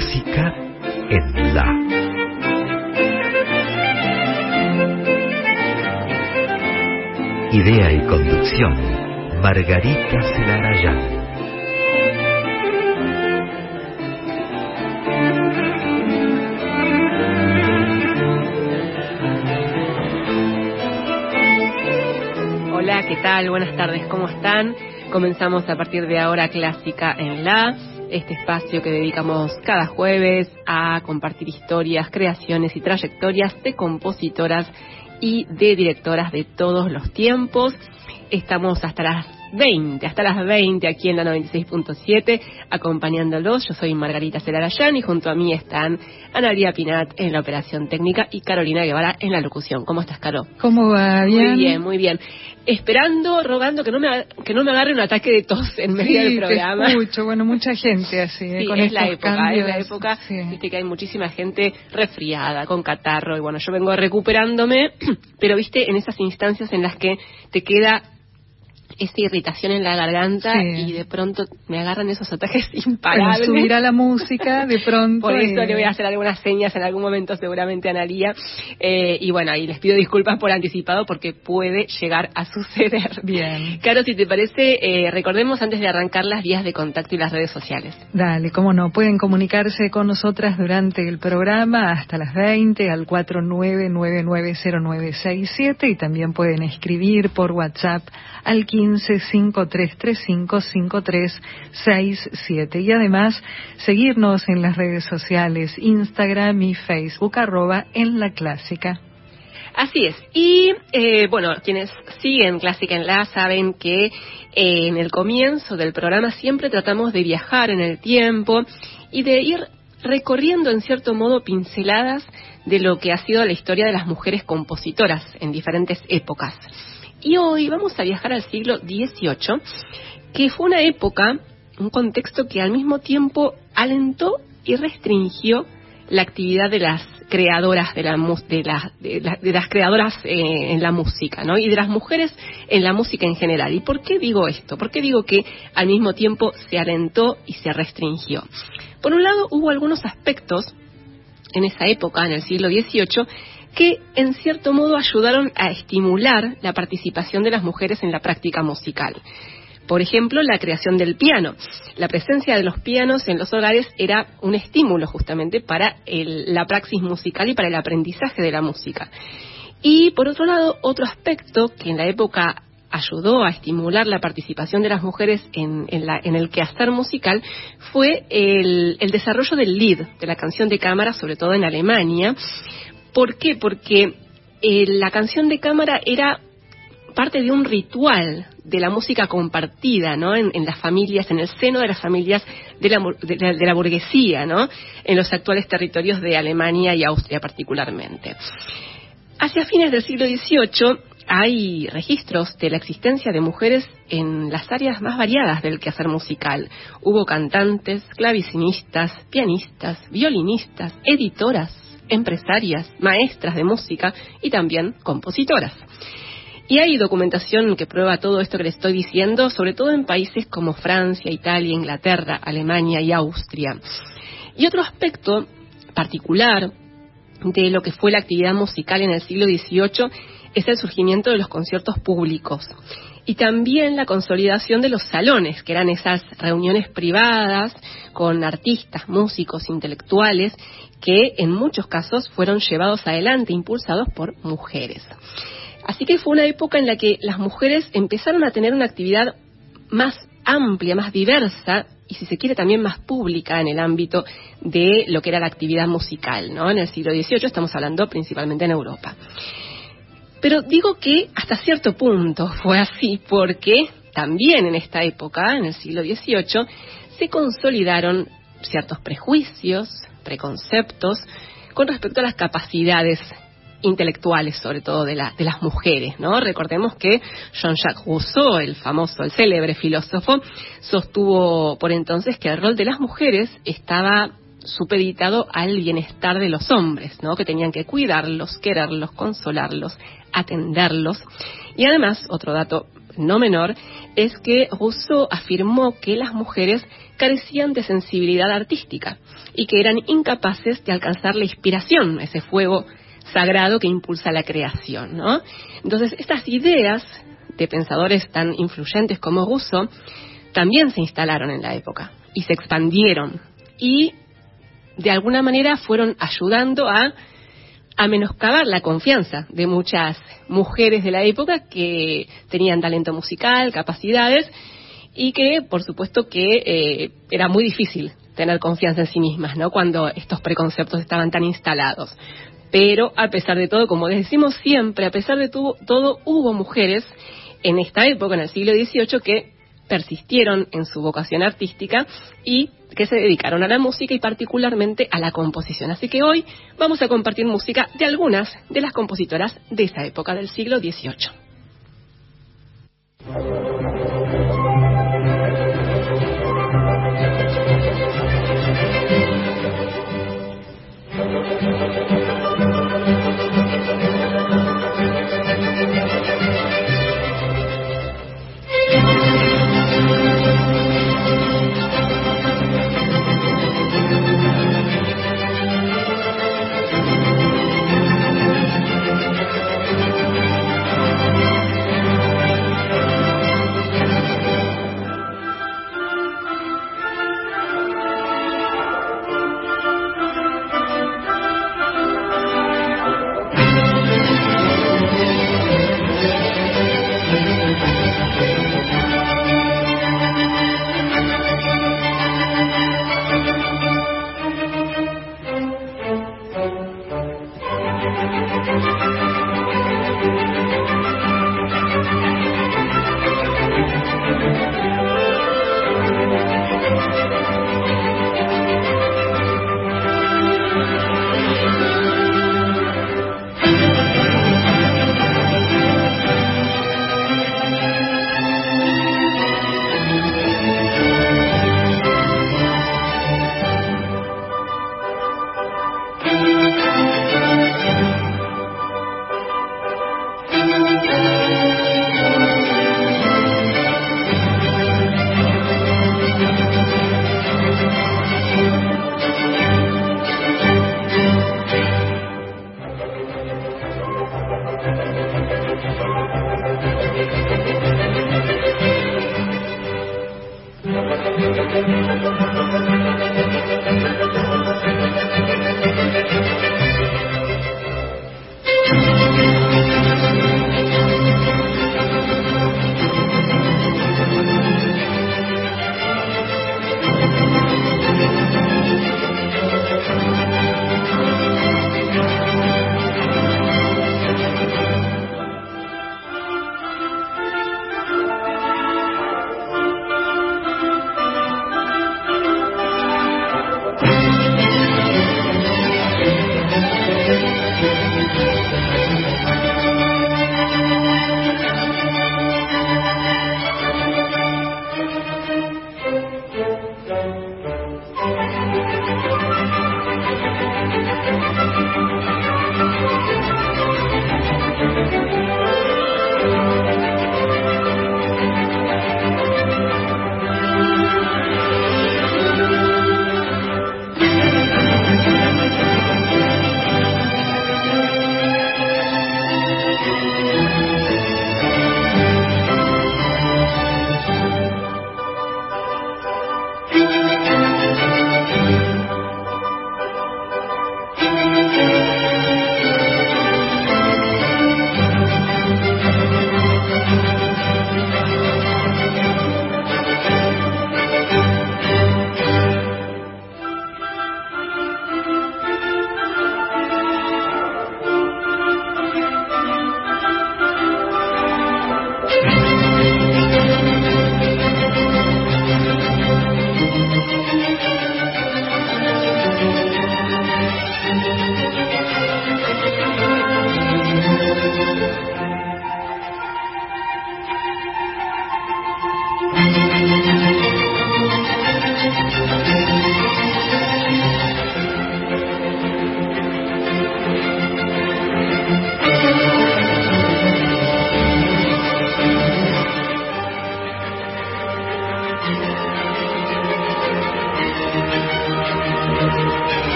clásica en la. Idea y conducción, Margarita Celarayán. Hola, ¿qué tal? Buenas tardes, ¿cómo están? Comenzamos a partir de ahora Clásica en la, este espacio que dedicamos cada jueves a compartir historias, creaciones y trayectorias de compositoras y de directoras de todos los tiempos. Estamos hasta las 20, hasta las 20 aquí en la 96.7 acompañándolos. Yo soy Margarita Celarayán y junto a mí están Analia Pinat en la operación técnica y Carolina Guevara en la locución. ¿Cómo estás, Caro? ¿Cómo va? Bien. Muy bien, muy bien. Esperando, rogando que no me, que no me agarre un ataque de tos en medio del programa. Te escucho. bueno, mucha gente así. ¿eh? Sí, con es la época, cambios. es la época, Sí. viste que hay muchísima gente resfriada, con catarro, y bueno, yo vengo recuperándome, pero viste, en esas instancias en las que te queda esa irritación en la garganta Sí. y de pronto me agarran esos ataques Bueno, imparables. subirá la música de pronto. Por eso y- le voy a hacer algunas señas en algún momento seguramente a Analia. Eh, y bueno, ahí les pido disculpas por anticipado porque puede llegar a suceder. Bien. Caro, si te parece, eh, recordemos antes de arrancar las vías de contacto y las redes sociales. Dale, cómo no. Pueden comunicarse con nosotras durante el programa hasta las 20 al 49990967 y también pueden escribir por WhatsApp al 1553355367 y además seguirnos en las redes sociales Instagram y Facebook arroba en la clásica. Así es. Y eh, bueno, quienes siguen Clásica en la saben que eh, en el comienzo del programa siempre tratamos de viajar en el tiempo y de ir recorriendo en cierto modo pinceladas de lo que ha sido la historia de las mujeres compositoras en diferentes épocas. Y hoy vamos a viajar al siglo XVIII, que fue una época, un contexto que al mismo tiempo alentó y restringió la actividad de las creadoras de la de, la- de la- de las creadoras eh, en la música, ¿no? Y de las mujeres en la música en general. ¿Y por qué digo esto? ¿Por qué digo que al mismo tiempo se alentó y se restringió? Por un lado, hubo algunos aspectos en esa época, en el siglo XVIII, que en cierto modo ayudaron a estimular la participación de las mujeres en la práctica musical. Por ejemplo, la creación del piano. La presencia de los pianos en los hogares era un estímulo justamente para el- la praxis musical y para el aprendizaje de la música. Y por otro lado, otro aspecto que en la época ayudó a estimular la participación de las mujeres en, el quehacer musical fue el, el desarrollo del lead, de la canción de cámara, sobre todo en Alemania. ¿Por qué? Porque eh, la canción de cámara era parte de un ritual de la música compartida, ¿no? En, las familias, en el seno de las familias de la, de la- de la burguesía, ¿no? En los actuales territorios de Alemania y Austria particularmente. Hacia fines del siglo XVIII hay registros de la existencia de mujeres en las áreas más variadas del quehacer musical. Hubo cantantes, clavicinistas, pianistas, violinistas, editoras, empresarias, maestras de música y también compositoras. Y hay documentación que prueba todo esto que les estoy diciendo, sobre todo en países como Francia, Italia, Inglaterra, Alemania y Austria. Y otro aspecto particular de lo que fue la actividad musical en el siglo XVIII es el surgimiento de los conciertos públicos y también la consolidación de los salones, que eran esas reuniones privadas con artistas, músicos, intelectuales, que en muchos casos fueron llevados adelante, impulsados por mujeres. Así que fue una época en la que las mujeres empezaron a tener una actividad más amplia, más diversa y si se quiere también más pública en el ámbito de lo que era la actividad musical, ¿no? En el siglo XVIII estamos hablando principalmente en Europa. Pero digo que hasta cierto punto fue así porque también en esta época, en el siglo XVIII, se consolidaron ciertos prejuicios, preconceptos con respecto a las capacidades intelectuales, sobre todo de, la- de las mujeres, ¿no? Recordemos que Jean-Jacques Rousseau, el famoso, el célebre filósofo, sostuvo por entonces que el rol de las mujeres estaba supeditado al bienestar de los hombres, ¿no? Que tenían que cuidarlos, quererlos, consolarlos, atenderlos. Y además, otro dato no menor, es que Rousseau afirmó que las mujeres carecían de sensibilidad artística y que eran incapaces de alcanzar la inspiración, ese fuego sagrado que impulsa la creación, ¿no? Entonces, estas ideas de pensadores tan influyentes como Rousseau también se instalaron en la época y se expandieron y de alguna manera fueron ayudando a, a menoscabar la confianza de muchas mujeres de la época que tenían talento musical, capacidades y que por supuesto que eh, era muy difícil tener confianza en sí mismas, ¿no? Cuando estos preconceptos estaban tan instalados. Pero a pesar de todo, como les decimos siempre, a pesar de todo, hubo mujeres en esta época, en el siglo XVIII, que persistieron en su vocación artística y que se dedicaron a la música y particularmente a la composición. Así que hoy vamos a compartir música de algunas de las compositoras de esa época del siglo XVIII.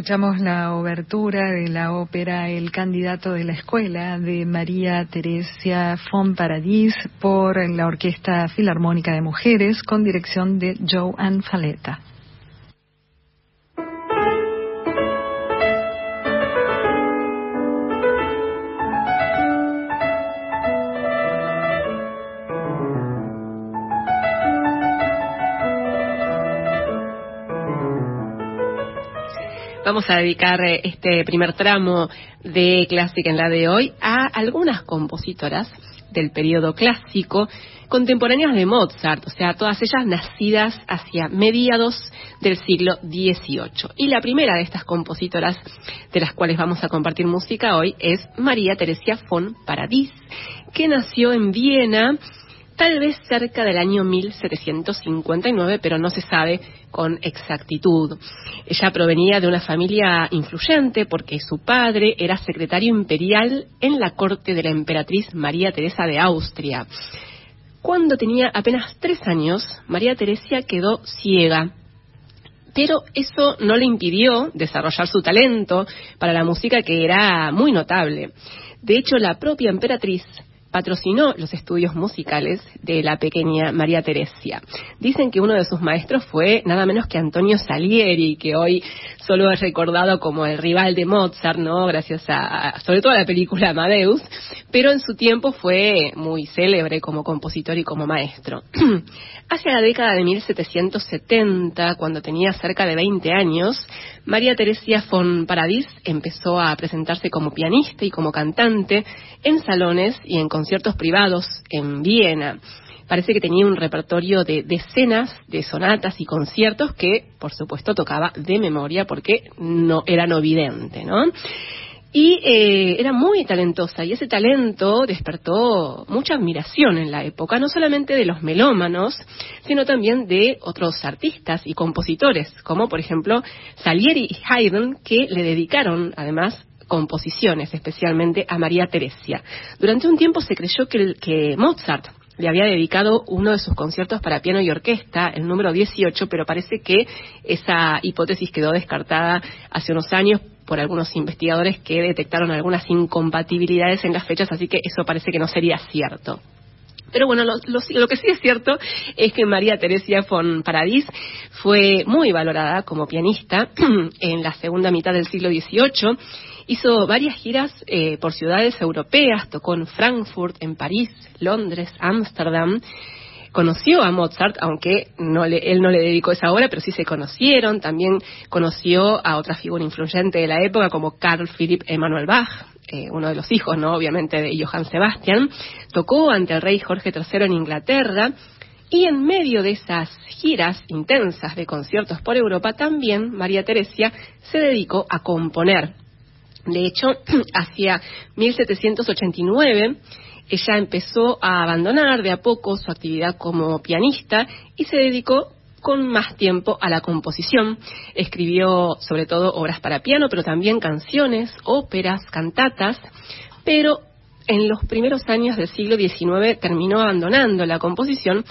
Escuchamos la obertura de la ópera El candidato de la escuela de María Teresia von Paradis por la Orquesta Filarmónica de Mujeres con dirección de Joan Faleta. Vamos a dedicar eh, este primer tramo de Clásica en la de hoy a algunas compositoras del periodo clásico contemporáneas de Mozart, o sea, todas ellas nacidas hacia mediados del siglo XVIII. Y la primera de estas compositoras de las cuales vamos a compartir música hoy es María Teresia von Paradis, que nació en Viena tal vez cerca del año 1759, pero no se sabe con exactitud. Ella provenía de una familia influyente porque su padre era secretario imperial en la corte de la emperatriz María Teresa de Austria. Cuando tenía apenas tres años, María Teresa quedó ciega pero eso no le impidió desarrollar su talento para la música que era muy notable. De hecho, la propia emperatriz patrocinó los estudios musicales de la pequeña María Teresia. Dicen que uno de sus maestros fue nada menos que Antonio Salieri, que hoy solo es recordado como el rival de Mozart, ¿no? Gracias a, sobre todo a la película Amadeus, pero en su tiempo fue muy célebre como compositor y como maestro. Hacia la década de 1770, cuando tenía cerca de 20 años, María Teresia von Paradis empezó a presentarse como pianista y como cantante en salones y en conciertos privados en Viena. Parece que tenía un repertorio de decenas de sonatas y conciertos que, por supuesto, tocaba de memoria porque no era no vidente, ¿no? Y eh, era muy talentosa y ese talento despertó mucha admiración en la época, no solamente de los melómanos, sino también de otros artistas y compositores, como por ejemplo Salieri y Haydn, que le dedicaron además composiciones, especialmente a María Teresia. Durante un tiempo se creyó que, Mozart le había dedicado uno de sus conciertos para piano y orquesta, el número 18, pero parece que esa hipótesis quedó descartada hace unos años por algunos investigadores que detectaron algunas incompatibilidades en las fechas, así que eso parece que no sería cierto. Pero bueno, lo, lo, que sí es cierto es que María Teresia von Paradis fue muy valorada como pianista en la segunda mitad del siglo XVIII Hizo varias giras eh, por ciudades europeas, tocó en Frankfurt, en París, Londres, Ámsterdam. Conoció a Mozart, aunque no él no le dedicó esa obra, pero sí se conocieron. También conoció a otra figura influyente de la época, como Carl Philipp Emanuel Bach, eh, uno de los hijos, ¿no? Obviamente, de Johann Sebastian. Tocó ante el rey Jorge III en Inglaterra. Y en medio de esas giras intensas de conciertos por Europa, también María Teresia se dedicó a componer de hecho, hacia 1789 ella empezó a abandonar de a poco su actividad como pianista y se dedicó con más tiempo a la composición. Escribió sobre todo obras para piano, pero también canciones, óperas, cantatas, pero en los primeros años del siglo XIX terminó abandonando la composición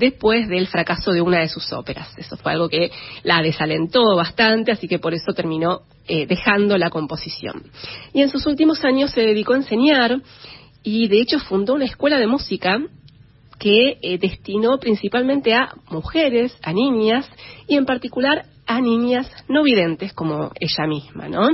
después del fracaso de una de sus óperas. Eso fue algo que la desalentó bastante, así que por eso terminó eh, dejando la composición. Y en sus últimos años se dedicó a enseñar y de hecho fundó una escuela de música que eh, destinó principalmente a mujeres, a niñas y en particular a niñas no videntes como ella misma, ¿no?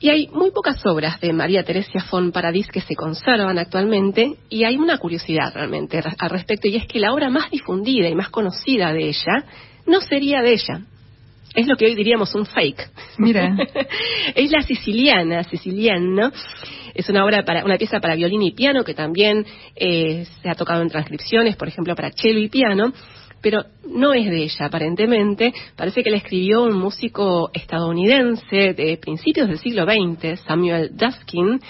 Y hay muy pocas obras de María Teresia von Paradis que se conservan actualmente y hay una curiosidad realmente al respecto y es que la obra más difundida y más conocida de ella no sería de ella. Es lo que hoy diríamos un fake. Mira. es la siciliana, siciliana. Es una obra para una pieza para violín y piano que también eh, se ha tocado en transcripciones, por ejemplo, para cello y piano pero no es de ella aparentemente. Parece que la escribió un músico estadounidense de principios del siglo XX, Samuel Duskin,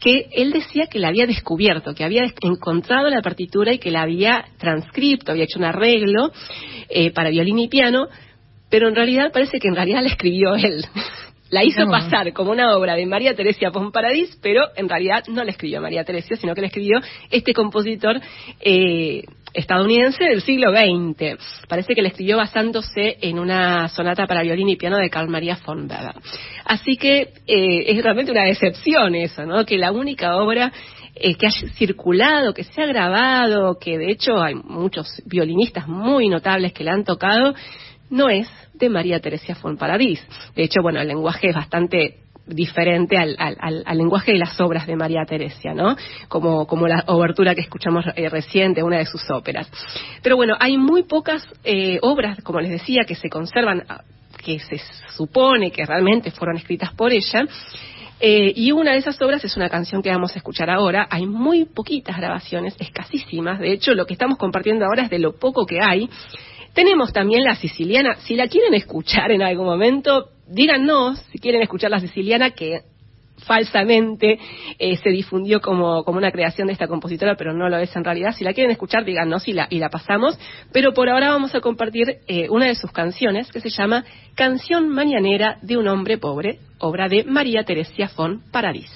que él decía que la había descubierto, que había encontrado la partitura y que la había transcripto, había hecho un arreglo eh, para violín y piano, pero en realidad parece que en realidad la escribió él. La hizo pasar como una obra de María Teresia Pomparadís, pero en realidad no la escribió María Teresia, sino que la escribió este compositor eh, estadounidense del siglo XX. Parece que la escribió basándose en una sonata para violín y piano de Carl Maria von Weber. Así que eh, es realmente una decepción eso, ¿no? Que la única obra eh, que haya circulado, que se ha grabado, que de hecho hay muchos violinistas muy notables que la han tocado, no es de María Teresia von Paradis. De hecho, bueno, el lenguaje es bastante diferente al, lenguaje de las obras de María Teresia, ¿no? Como, como la obertura que escuchamos eh, reciente, una de sus óperas. Pero bueno, hay muy pocas eh, obras, como les decía, que se conservan, ah, que se supone que realmente fueron escritas por ella. Eh, y una de esas obras es una canción que vamos a escuchar ahora. Hay muy poquitas grabaciones, escasísimas. De hecho, lo que estamos compartiendo ahora es de lo poco que hay. Tenemos también la siciliana. Si la quieren escuchar en algún momento, díganos si quieren escuchar la siciliana, que falsamente eh, se difundió como, como, una creación de esta compositora, pero no lo es en realidad. Si la quieren escuchar, díganos y la, pasamos. Pero por ahora vamos a compartir eh, una de sus canciones que se llama Canción Mañanera de un hombre pobre, obra de María Teresia von Paradis.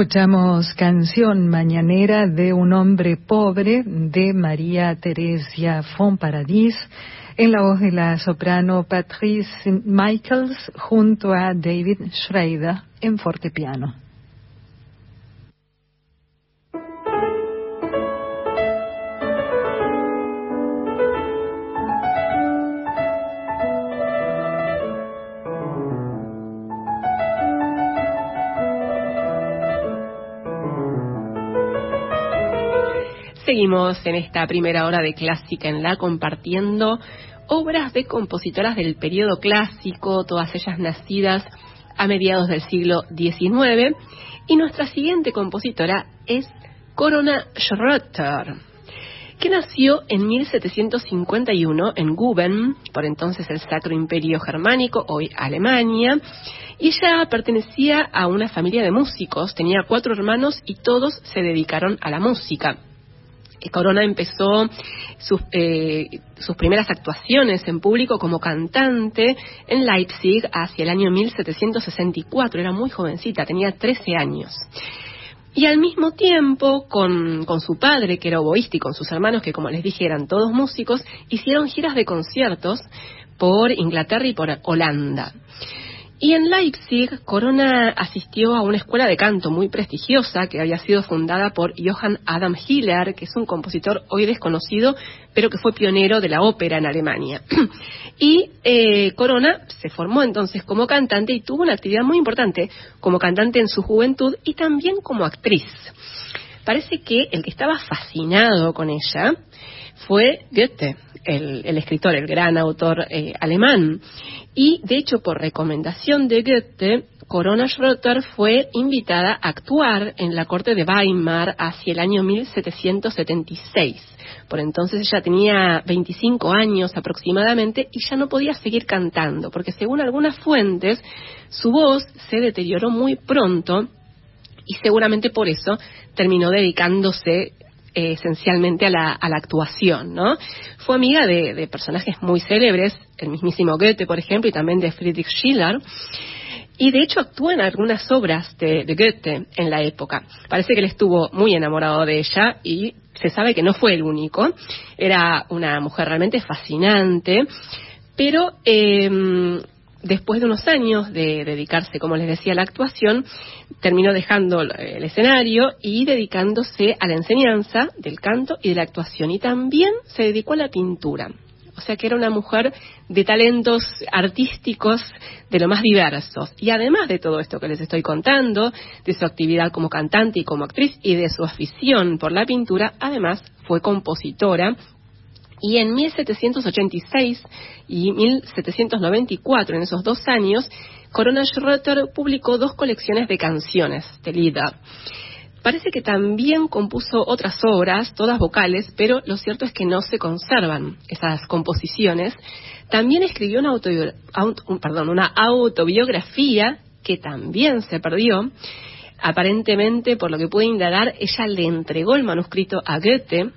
Escuchamos Canción Mañanera de un hombre pobre de María Teresia Paradis en la voz de la soprano Patrice Michaels junto a David Schrader en fortepiano. En esta primera hora de Clásica en la compartiendo obras de compositoras del periodo clásico, todas ellas nacidas a mediados del siglo XIX. Y nuestra siguiente compositora es Corona Schröter, que nació en 1751 en Guben, por entonces el Sacro Imperio Germánico, hoy Alemania, y ella pertenecía a una familia de músicos, tenía cuatro hermanos y todos se dedicaron a la música. Corona empezó sus, eh, sus, primeras actuaciones en público como cantante en Leipzig hacia el año 1764. Era muy jovencita, tenía 13 años. Y al mismo tiempo, con, con, su padre, que era oboísta, y con sus hermanos, que como les dije eran todos músicos, hicieron giras de conciertos por Inglaterra y por Holanda. Y en Leipzig, Corona asistió a una escuela de canto muy prestigiosa que había sido fundada por Johann Adam Hiller, que es un compositor hoy desconocido, pero que fue pionero de la ópera en Alemania. y eh, Corona se formó entonces como cantante y tuvo una actividad muy importante como cantante en su juventud y también como actriz. Parece que el que estaba fascinado con ella fue Goethe, el, escritor, el gran autor eh, alemán. Y, de hecho, por recomendación de Goethe, Corona Schröter fue invitada a actuar en la corte de Weimar hacia el año 1776. Por entonces ella tenía 25 años aproximadamente y ya no podía seguir cantando, porque según algunas fuentes, su voz se deterioró muy pronto y seguramente por eso terminó dedicándose eh, esencialmente a la, actuación, ¿no? Fue amiga de, personajes muy célebres, el mismísimo Goethe, por ejemplo, y también de Friedrich Schiller. Y de hecho actuó en algunas obras de, de, Goethe en la época. Parece que él estuvo muy enamorado de ella y se sabe que no fue el único. Era una mujer realmente fascinante, pero eh, después de unos años de dedicarse, como les decía, a la actuación, terminó dejando el escenario y dedicándose a la enseñanza del canto y de la actuación. Y también se dedicó a la pintura. O sea que era una mujer de talentos artísticos de lo más diversos. Y además de todo esto que les estoy contando, de su actividad como cantante y como actriz y de su afición por la pintura, además fue compositora y en 1786 y 1794, en esos dos años, Corona Schröter publicó dos colecciones de canciones de Lieder. Parece que también compuso otras obras, todas vocales, pero lo cierto es que no se conservan esas composiciones. También escribió una, una autobiografía que también se perdió. Aparentemente, por lo que pude indagar, ella le entregó el manuscrito a Goethe,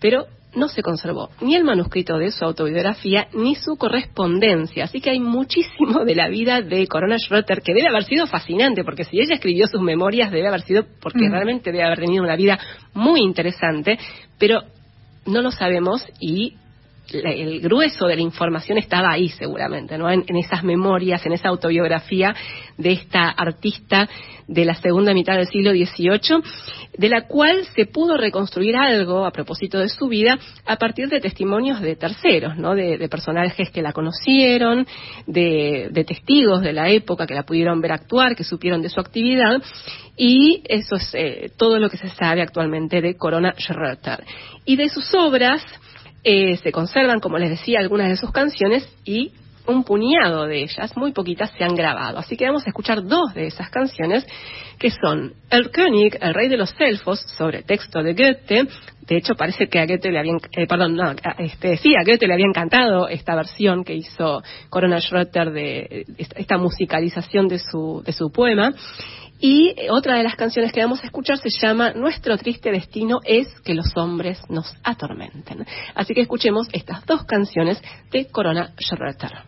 pero no se conservó ni el manuscrito de su autobiografía ni su correspondencia. Así que hay muchísimo de la vida de Corona Schröter que debe haber sido fascinante, porque si ella escribió sus memorias debe haber sido porque mm. realmente debe haber tenido una vida muy interesante, pero no lo sabemos y el grueso de la información estaba ahí seguramente, ¿no? En, esas memorias, en esa autobiografía de esta artista de la segunda mitad del siglo XVIII, de la cual se pudo reconstruir algo a propósito de su vida a partir de testimonios de terceros, ¿no? De, personajes que la conocieron, de, testigos de la época que la pudieron ver actuar, que supieron de su actividad, y eso es eh, todo lo que se sabe actualmente de Corona Schröter. Y de sus obras, eh, se conservan, como les decía, algunas de sus canciones y un puñado de ellas, muy poquitas, se han grabado. Así que vamos a escuchar dos de esas canciones, que son El König, el rey de los elfos, sobre texto de Goethe. De hecho, parece que a Goethe le habían, eh, perdón, no, este, sí, a Goethe le había encantado esta versión que hizo Corona Schröter de esta musicalización de su, de su poema. Y otra de las canciones que vamos a escuchar se llama Nuestro triste destino es que los hombres nos atormenten. Así que escuchemos estas dos canciones de Corona Schröter.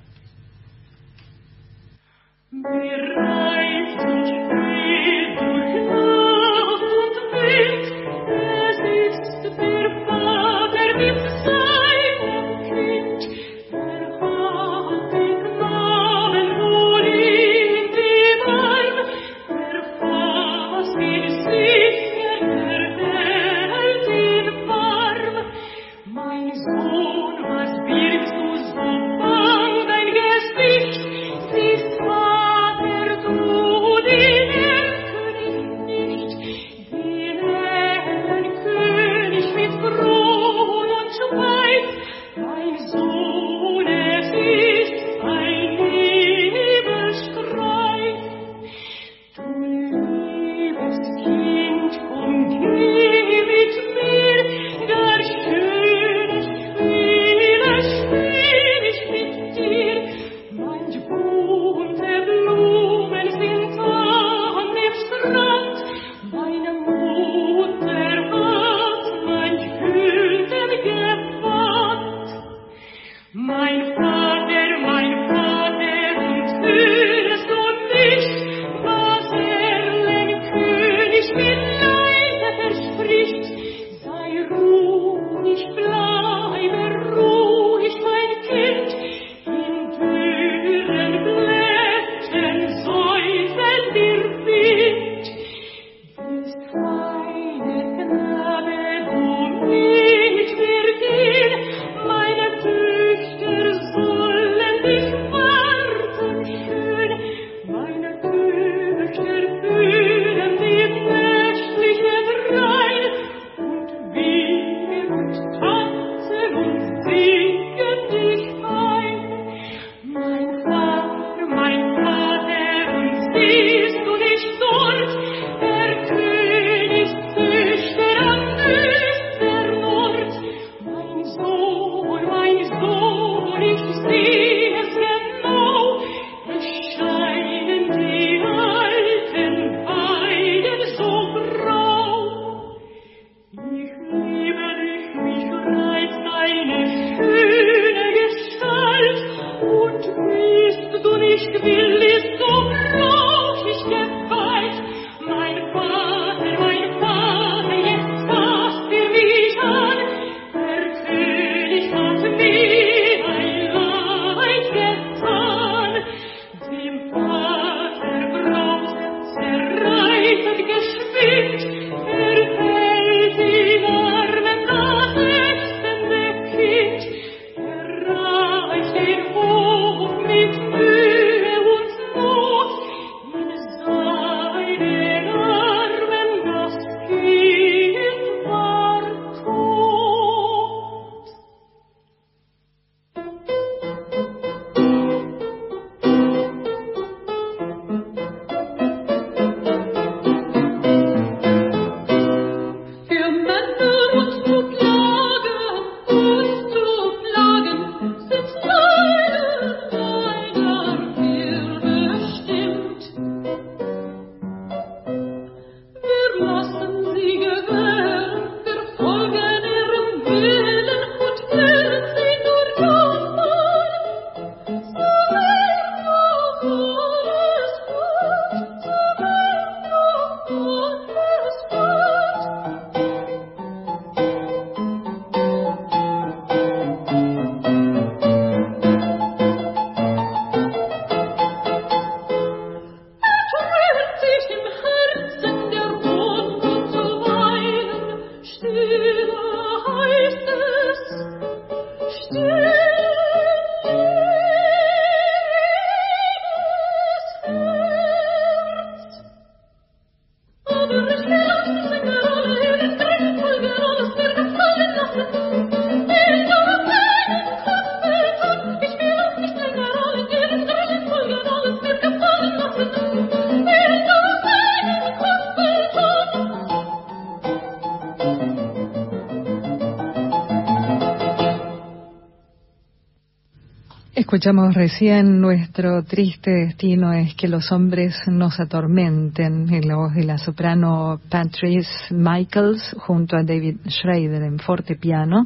Escuchamos recién nuestro triste destino es que los hombres nos atormenten en la voz de la soprano Patrice Michaels junto a David Schrader en fortepiano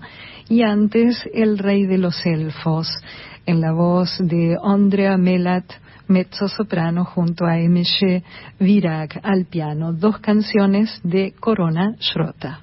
y antes El Rey de los Elfos en la voz de Andrea Melat mezzo soprano junto a M.G. Virac al piano, dos canciones de Corona Schrota.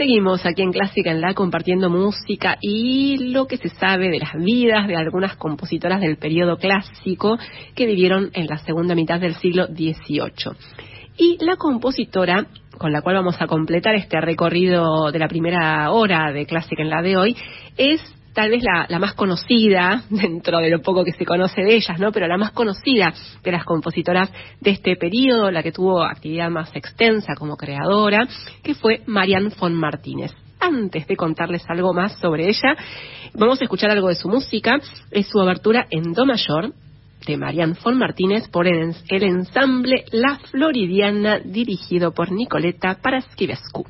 Seguimos aquí en Clásica en La compartiendo música y lo que se sabe de las vidas de algunas compositoras del periodo clásico que vivieron en la segunda mitad del siglo XVIII. Y la compositora con la cual vamos a completar este recorrido de la primera hora de Clásica en la de hoy es tal vez la, más conocida, dentro de lo poco que se conoce de ellas, ¿no? Pero la más conocida de las compositoras de este periodo, la que tuvo actividad más extensa como creadora, que fue Marianne von Martínez. Antes de contarles algo más sobre ella, vamos a escuchar algo de su música. Es su abertura en Do mayor, de Marianne von Martínez por el, ensamble La Floridiana dirigido por Nicoleta Paraskivescu.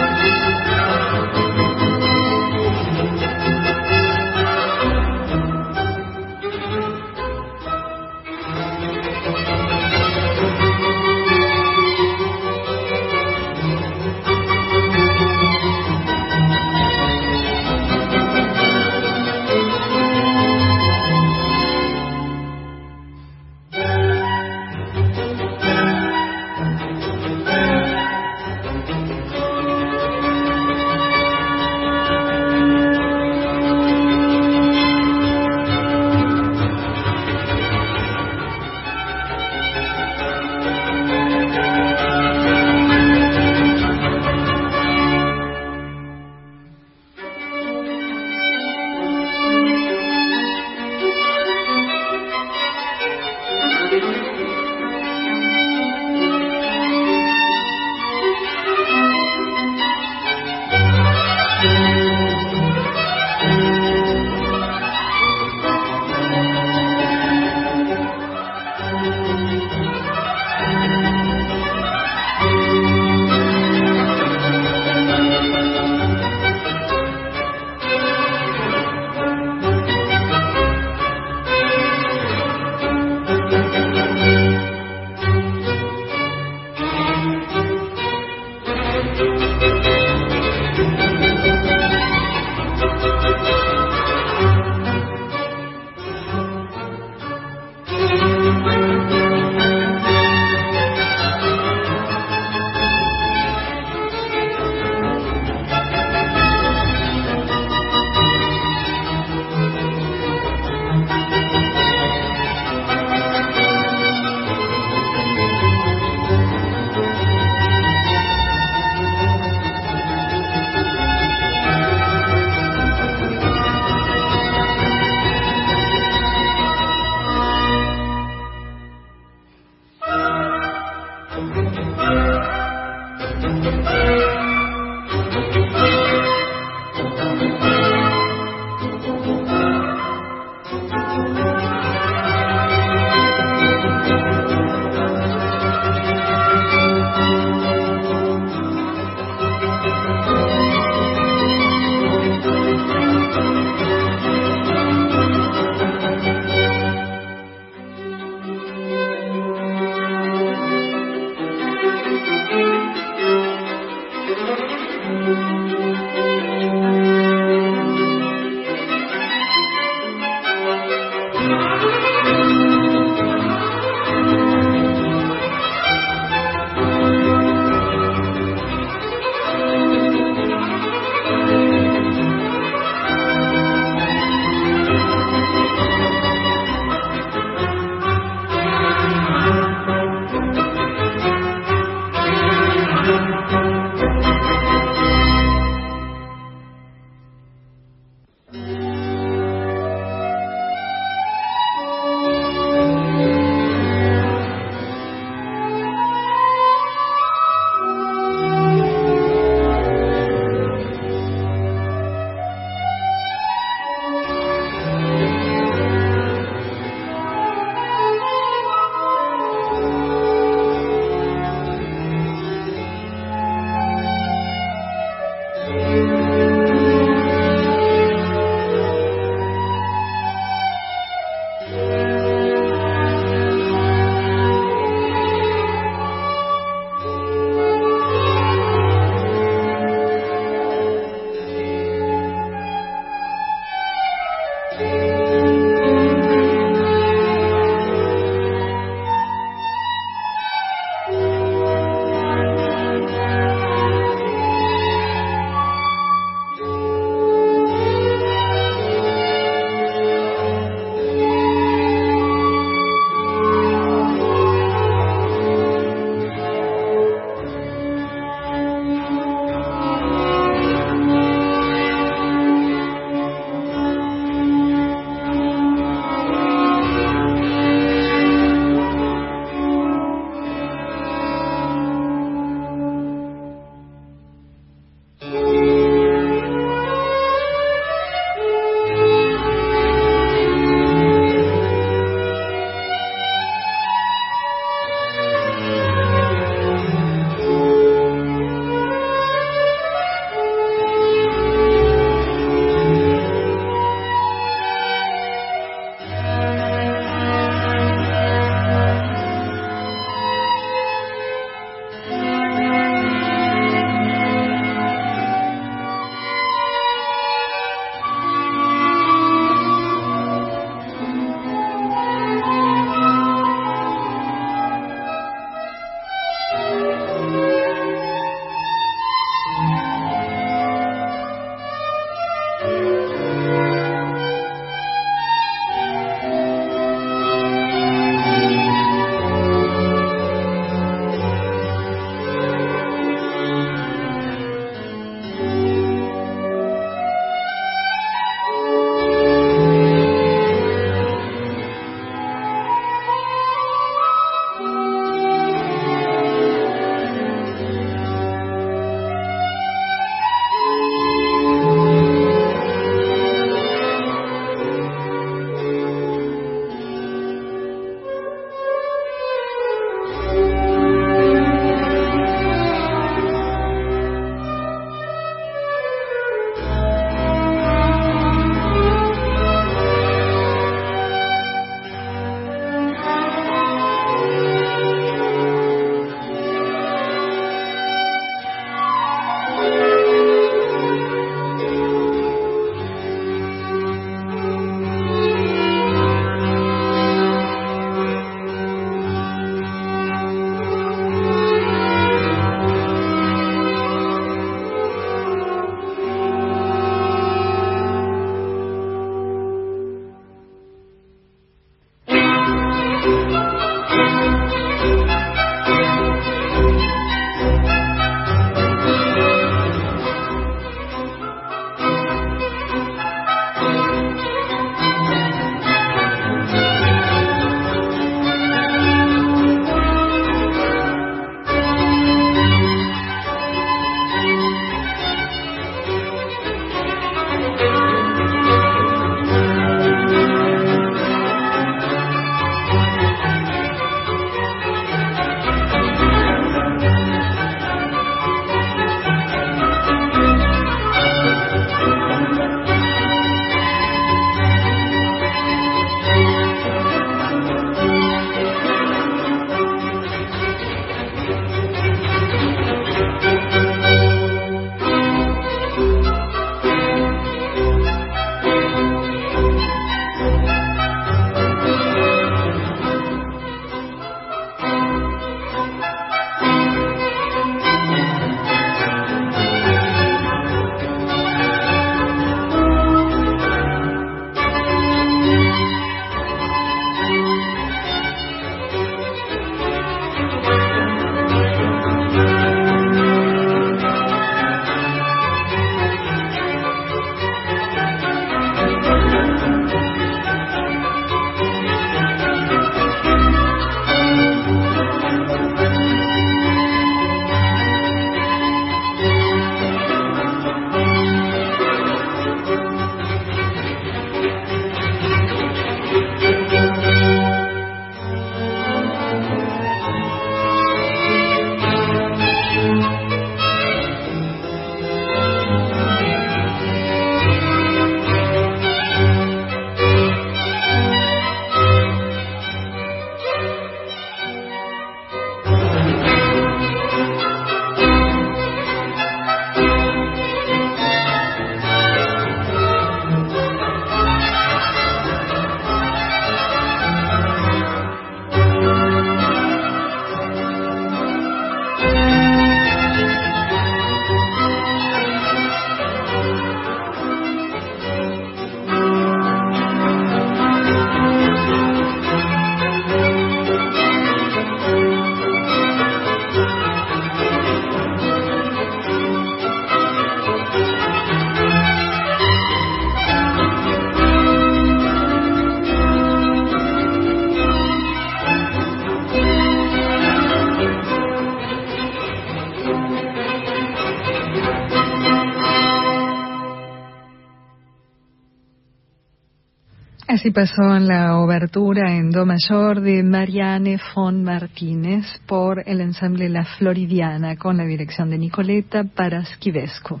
Pasó en la obertura en Do mayor de Marianne von Martínez por el ensamble La Floridiana con la dirección de Nicoleta Paraskivescu.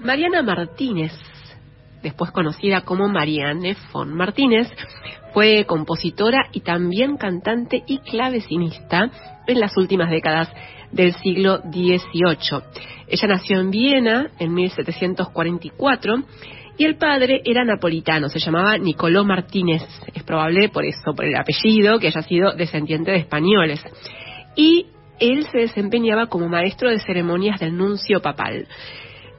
Mariana Martínez, después conocida como Marianne von Martínez, fue compositora y también cantante y clavecinista en las últimas décadas del siglo XVIII. Ella nació en Viena en 1744 y el padre era napolitano, se llamaba Nicolò Martínez. Es probable por eso, por el apellido, que haya sido descendiente de españoles. Y él se desempeñaba como maestro de ceremonias del nuncio papal.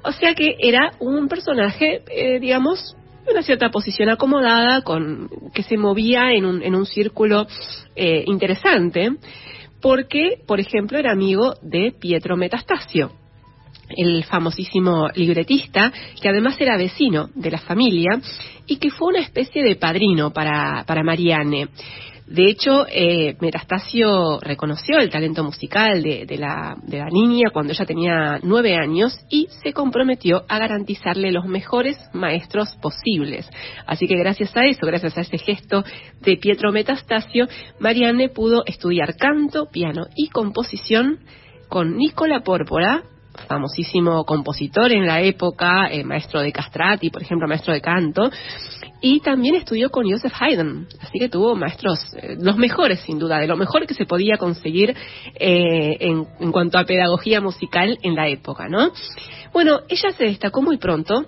O sea que era un personaje, eh, digamos, de una cierta posición acomodada, con que se movía en un, en un círculo eh, interesante, porque, por ejemplo, era amigo de Pietro Metastasio, el famosísimo libretista, que además era vecino de la familia y que fue una especie de padrino para, para Marianne. De hecho, eh, Metastasio reconoció el talento musical de, la, de la niña cuando ella tenía nueve años y se comprometió a garantizarle los mejores maestros posibles. Así que gracias a eso, gracias a ese gesto de Pietro Metastasio, Marianne pudo estudiar canto, piano y composición con Nicola Pórpora, famosísimo compositor en la época, eh, maestro de castrati, por ejemplo, maestro de canto, y también estudió con Joseph Haydn, así que tuvo maestros, eh, los mejores sin duda, de lo mejor que se podía conseguir eh, en, en cuanto a pedagogía musical en la época, ¿no? Bueno, ella se destacó muy pronto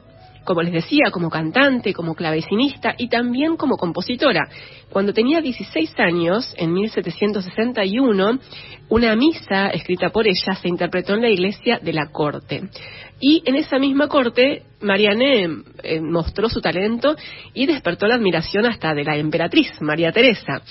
como les decía, como cantante, como clavecinista y también como compositora. Cuando tenía 16 años, en 1761, una misa escrita por ella se interpretó en la iglesia de la corte. Y en esa misma corte, Marianne eh, mostró su talento y despertó la admiración hasta de la emperatriz, María Teresa.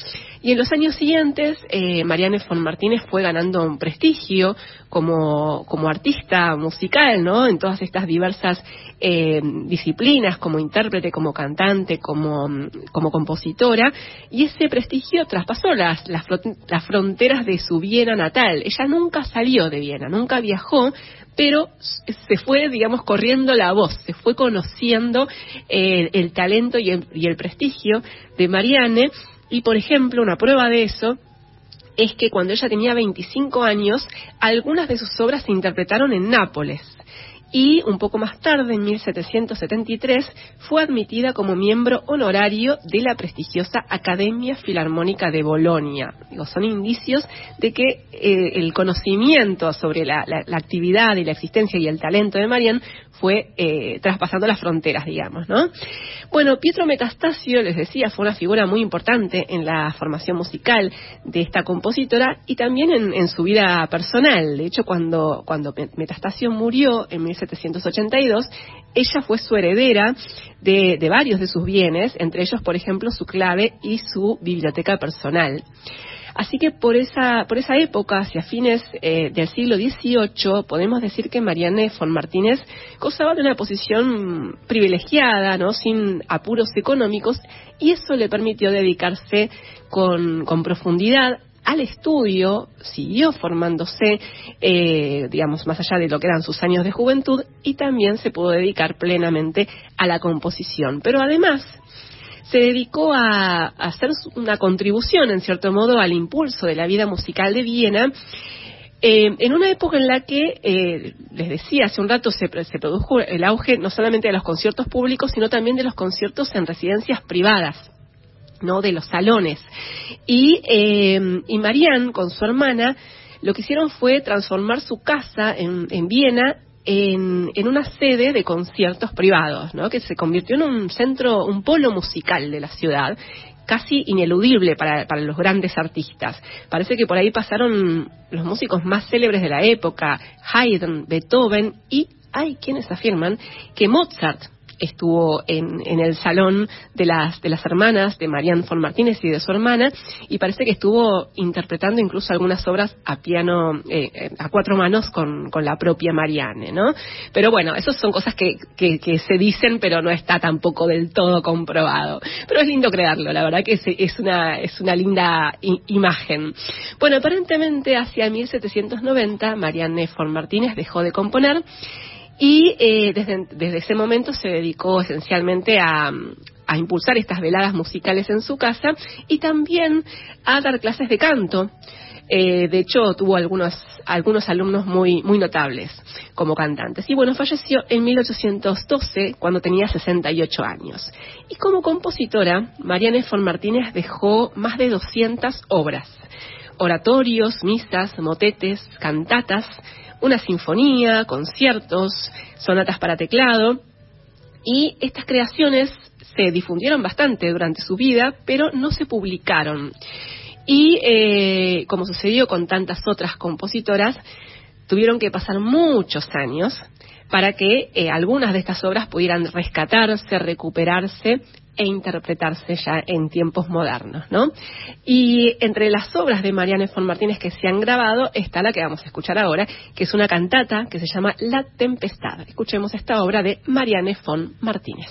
Y en los años siguientes, eh, Marianne von Martínez fue ganando un prestigio como, como artista musical, ¿no? En todas estas diversas eh, disciplinas, como intérprete, como cantante, como, como compositora. Y ese prestigio traspasó las, las, las fronteras de su Viena natal. Ella nunca salió de Viena, nunca viajó, pero se fue, digamos, corriendo la voz, se fue conociendo eh, el talento y el, prestigio de Marianne. Y, por ejemplo, una prueba de eso es que cuando ella tenía 25 años, algunas de sus obras se interpretaron en Nápoles y un poco más tarde, en 1773, fue admitida como miembro honorario de la prestigiosa Academia Filarmónica de Bolonia. Digo, son indicios de que eh, el conocimiento sobre la, actividad y la existencia y el talento de Marianne fue eh, traspasando las fronteras, digamos, ¿no? Bueno, Pietro Metastasio, les decía, fue una figura muy importante en la formación musical de esta compositora y también en, su vida personal. De hecho, cuando, cuando Metastasio murió en 1782, ella fue su heredera de, de varios de sus bienes, entre ellos, por ejemplo, su clave y su biblioteca personal. Así que por esa, por esa época, hacia fines eh, del siglo XVIII, podemos decir que Marianne von Martínez gozaba de una posición privilegiada, ¿no? sin apuros económicos, y eso le permitió dedicarse con, con profundidad al estudio, siguió formándose, eh, digamos, más allá de lo que eran sus años de juventud, y también se pudo dedicar plenamente a la composición. Pero además, se dedicó a, hacer una contribución, en cierto modo, al impulso de la vida musical de Viena, eh, en una época en la que, eh, les decía hace un rato, se, produjo el auge no solamente de los conciertos públicos, sino también de los conciertos en residencias privadas. ¿no? de los salones. Y, eh, y Marianne, con su hermana, lo que hicieron fue transformar su casa en Viena en, en, una sede de conciertos privados, ¿no? que se convirtió en un centro, un polo musical de la ciudad, casi ineludible para, para los grandes artistas. Parece que por ahí pasaron los músicos más célebres de la época, Haydn, Beethoven y hay quienes afirman que Mozart estuvo en, en, el salón de las, de las hermanas, de Marianne von Martínez y de su hermana, y parece que estuvo interpretando incluso algunas obras a piano, eh, eh, a cuatro manos con, con, la propia Marianne, ¿no? Pero bueno, esas son cosas que, que, que, se dicen, pero no está tampoco del todo comprobado. Pero es lindo creerlo, la verdad que es, es una, es una linda imagen. Bueno, aparentemente hacia 1790 Marianne von Martínez dejó de componer y eh, desde, desde, ese momento se dedicó esencialmente a, impulsar estas veladas musicales en su casa y también a dar clases de canto. Eh, de hecho, tuvo algunos, algunos alumnos muy, muy notables como cantantes. Y bueno, falleció en 1812 cuando tenía 68 años. Y como compositora, Marianne von Martínez dejó más de 200 obras. Oratorios, misas, motetes, cantatas, una sinfonía, conciertos, sonatas para teclado. Y estas creaciones se difundieron bastante durante su vida, pero no se publicaron. Y eh, como sucedió con tantas otras compositoras, tuvieron que pasar muchos años para que eh, algunas de estas obras pudieran rescatarse, recuperarse e interpretarse ya en tiempos modernos, ¿no? Y entre las obras de Marianne von Martínez que se han grabado está la que vamos a escuchar ahora, que es una cantata que se llama La Tempestad. Escuchemos esta obra de Marianne von Martínez.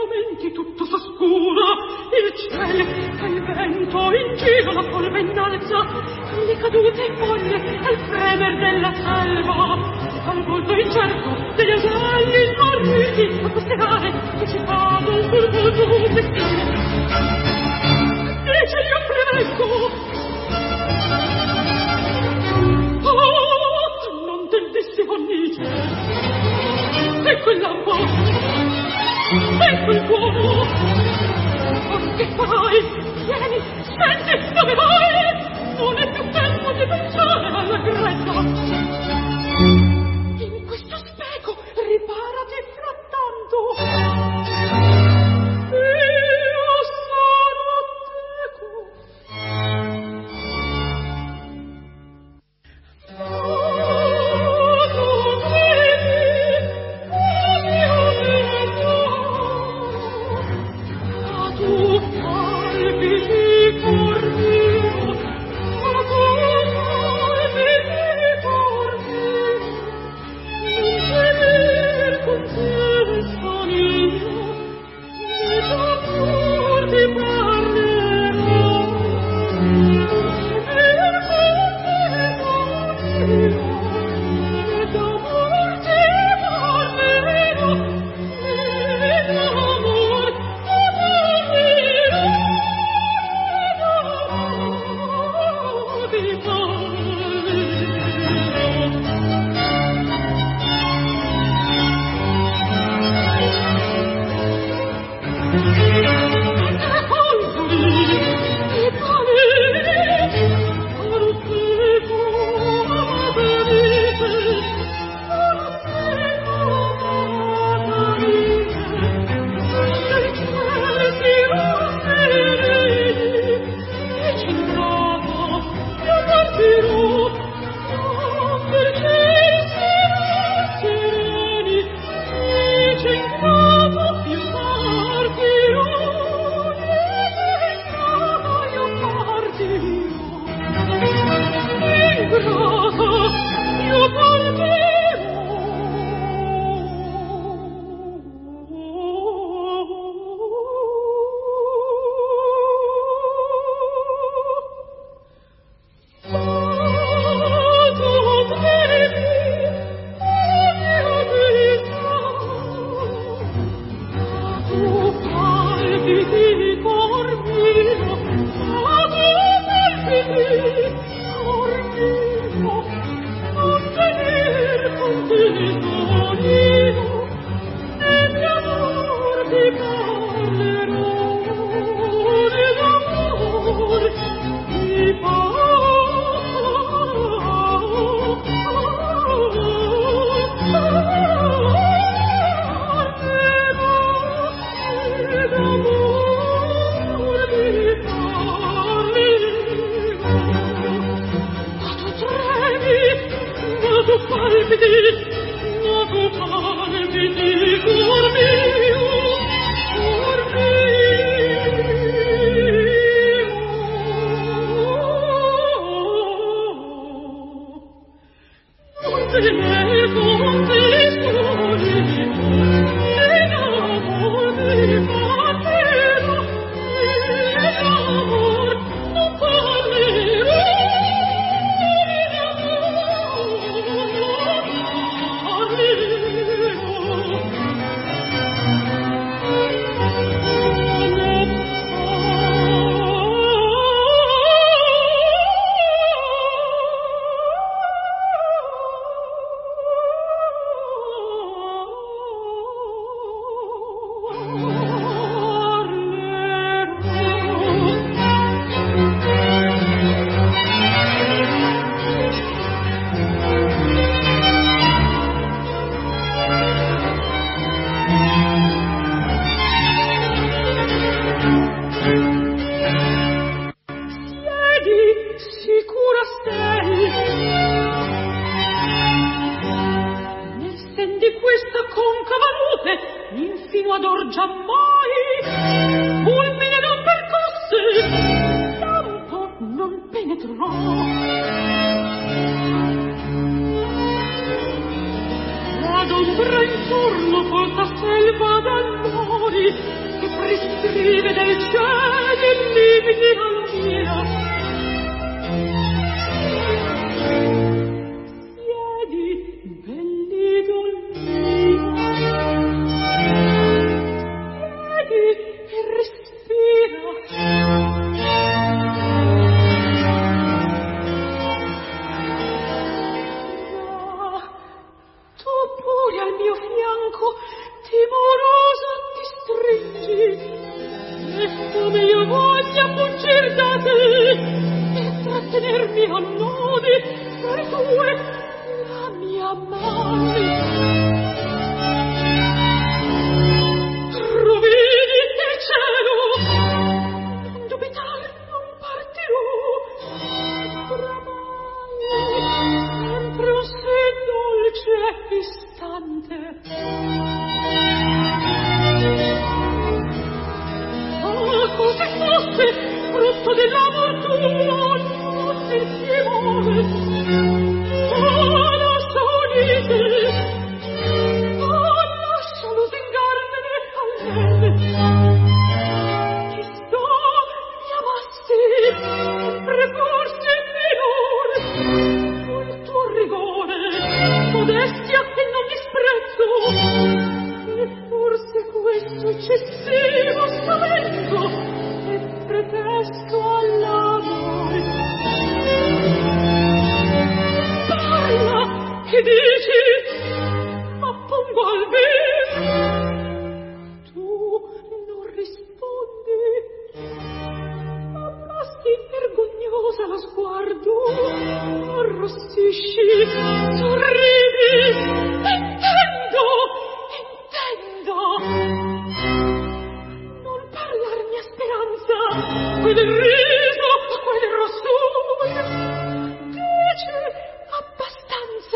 momenti tutto s'oscura, il cielo e il vento, in giro la polve innalza, le cadute in foglie al il fremer della salva, al volto incerto degli osalli smarriti, a queste rare che ci vado un borboto un destino. Dice io prevecco, oh, non tendessi bonnice, e quel lampo ecco il cuomo. Oh, che fai? Vieni, scendi dove vuoi. Non è più tempo di pensare alla grezza.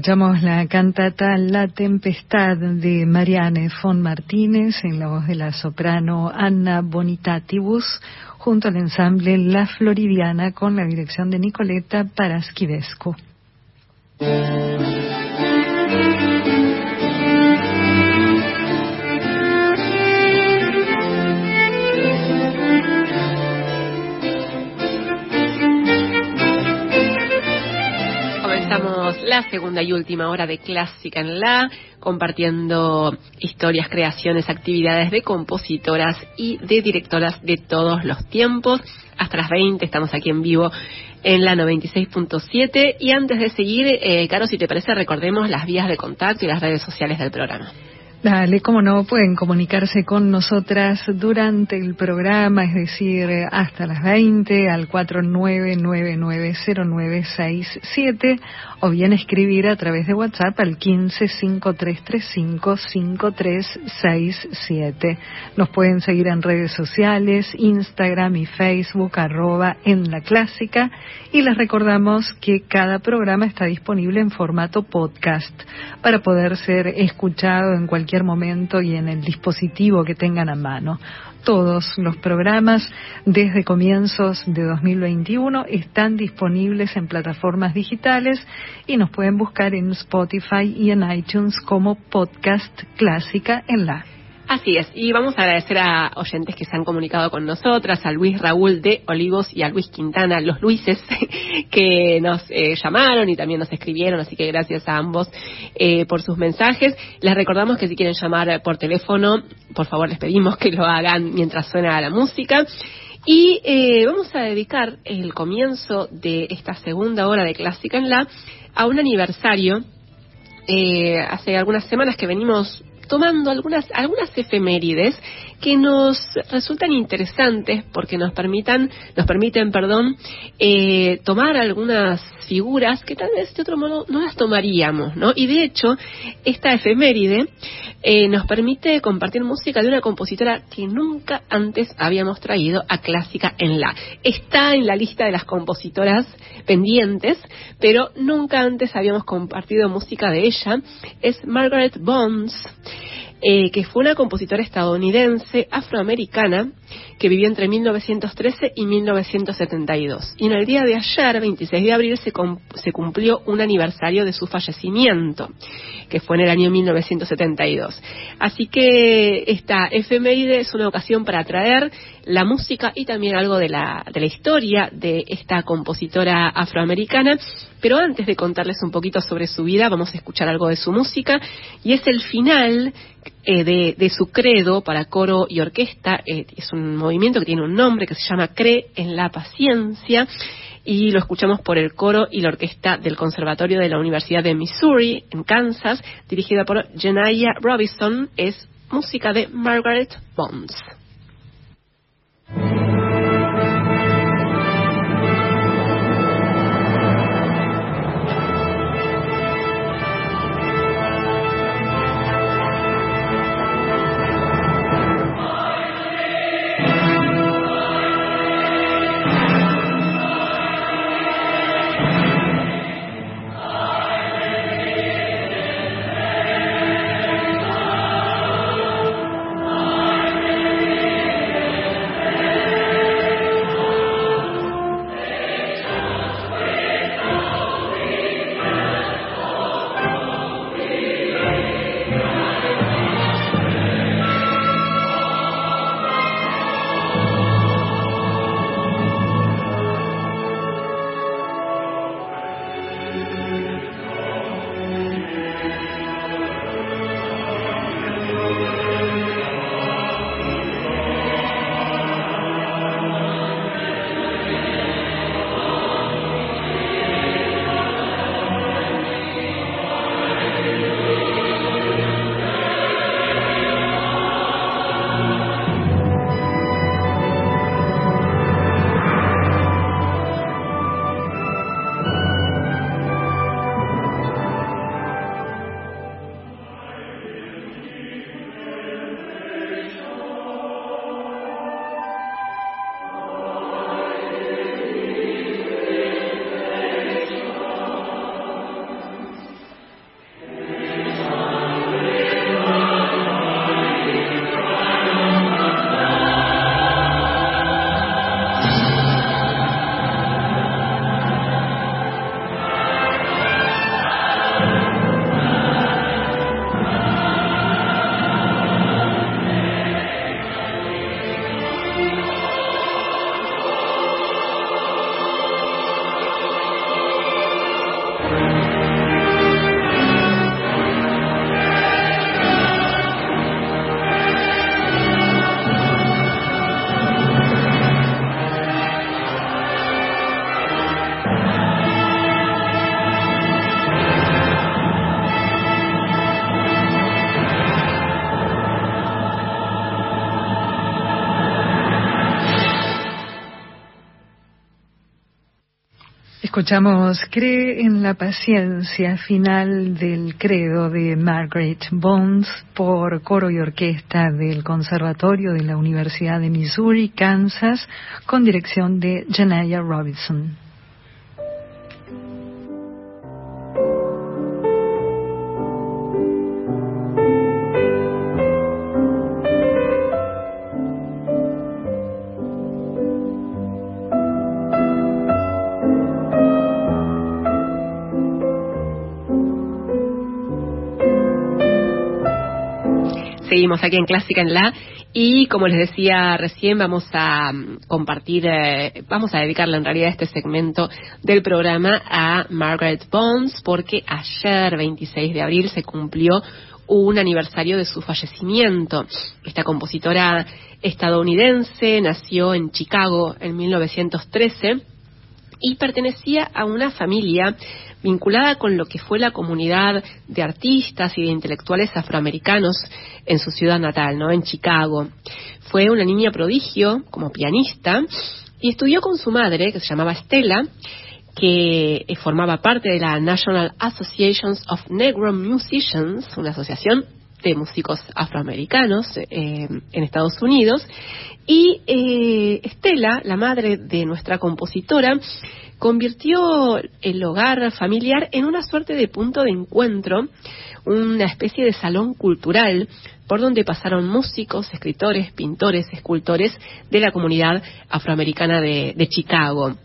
Escuchamos la cantata La Tempestad de Marianne von Martínez en la voz de la soprano Anna Bonitatibus junto al ensamble La Floridiana con la dirección de Nicoleta Paraschivescu. Segunda y última hora de Clásica en La, compartiendo historias, creaciones, actividades de compositoras y de directoras de todos los tiempos. Hasta las 20 estamos aquí en vivo en la 96.7 y antes de seguir, eh, Caro, si te parece, recordemos las vías de contacto y las redes sociales del programa. Dale, como no, pueden comunicarse con nosotras durante el programa, es decir, hasta las 20 al 49990967 o bien escribir a través de WhatsApp al 1553355367. Nos pueden seguir en redes sociales, Instagram y Facebook, arroba en la clásica y les recordamos que cada programa está disponible en formato podcast para poder ser escuchado en cualquier momento y en el dispositivo que tengan a mano. Todos los programas desde comienzos de 2021 están disponibles en plataformas digitales y nos pueden buscar en Spotify y en iTunes como podcast clásica en la. Así es, y vamos a agradecer a oyentes que se han comunicado con nosotras, a Luis Raúl de Olivos y a Luis Quintana, los Luises, que nos eh, llamaron y también nos escribieron, así que gracias a ambos eh, por sus mensajes. Les recordamos que si quieren llamar por teléfono, por favor les pedimos que lo hagan mientras suena la música. Y eh, vamos a dedicar el comienzo de esta segunda hora de Clásica en la a un aniversario. hace algunas semanas que venimos tomando algunas, algunas efemérides que nos resultan interesantes porque nos permitan, nos permiten, perdón, eh, tomar algunas figuras que tal vez de otro modo no las tomaríamos, ¿no? Y de hecho, esta efeméride eh, nos permite compartir música de una compositora que nunca antes habíamos traído a Clásica en la. Está en la lista de las compositoras pendientes, pero nunca antes habíamos compartido música de ella. Es Margaret Bonds. Eh, que fue una compositora estadounidense afroamericana que vivió entre 1913 y 1972. Y en el día de ayer, 26 de abril, se, se cumplió un aniversario de su fallecimiento, que fue en el año 1972. Así que esta efeméride es una ocasión para traer la música y también algo de la, de la historia de esta compositora afroamericana. Pero antes de contarles un poquito sobre su vida, vamos a escuchar algo de su música y es el final eh, de, su credo para coro y orquesta. Eh, es un movimiento que tiene un nombre que se llama Cree en la Paciencia y lo escuchamos por el coro y la orquesta del Conservatorio de la Universidad de Missouri en Kansas, dirigida por Janaya Robinson. Es música de Margaret Bonds. Amen. Escuchamos Cree en la paciencia final del credo de Margaret Bonds por coro y orquesta del Conservatorio de la Universidad de Missouri, Kansas, con dirección de Janaya Robinson. Seguimos aquí en Clásica en La y como les decía recién vamos a mm, compartir, eh, vamos a dedicarle en realidad este segmento del programa a Margaret Bonds porque ayer 26 de abril se cumplió un aniversario de su fallecimiento. Esta compositora estadounidense nació en Chicago en 1913 y pertenecía a una familia vinculada con lo que fue la comunidad de artistas y de intelectuales afroamericanos en su ciudad natal, ¿no? En Chicago. Fue una niña prodigio como pianista y estudió con su madre, que se llamaba Stella, que eh, formaba parte de la National Association of Negro Musicians, una asociación de músicos afroamericanos eh, en Estados Unidos. Y eh, Estela, la madre de nuestra compositora, convirtió el hogar familiar en una suerte de punto de encuentro, una especie de salón cultural por donde pasaron músicos, escritores, pintores, escultores de la comunidad afroamericana de, de Chicago.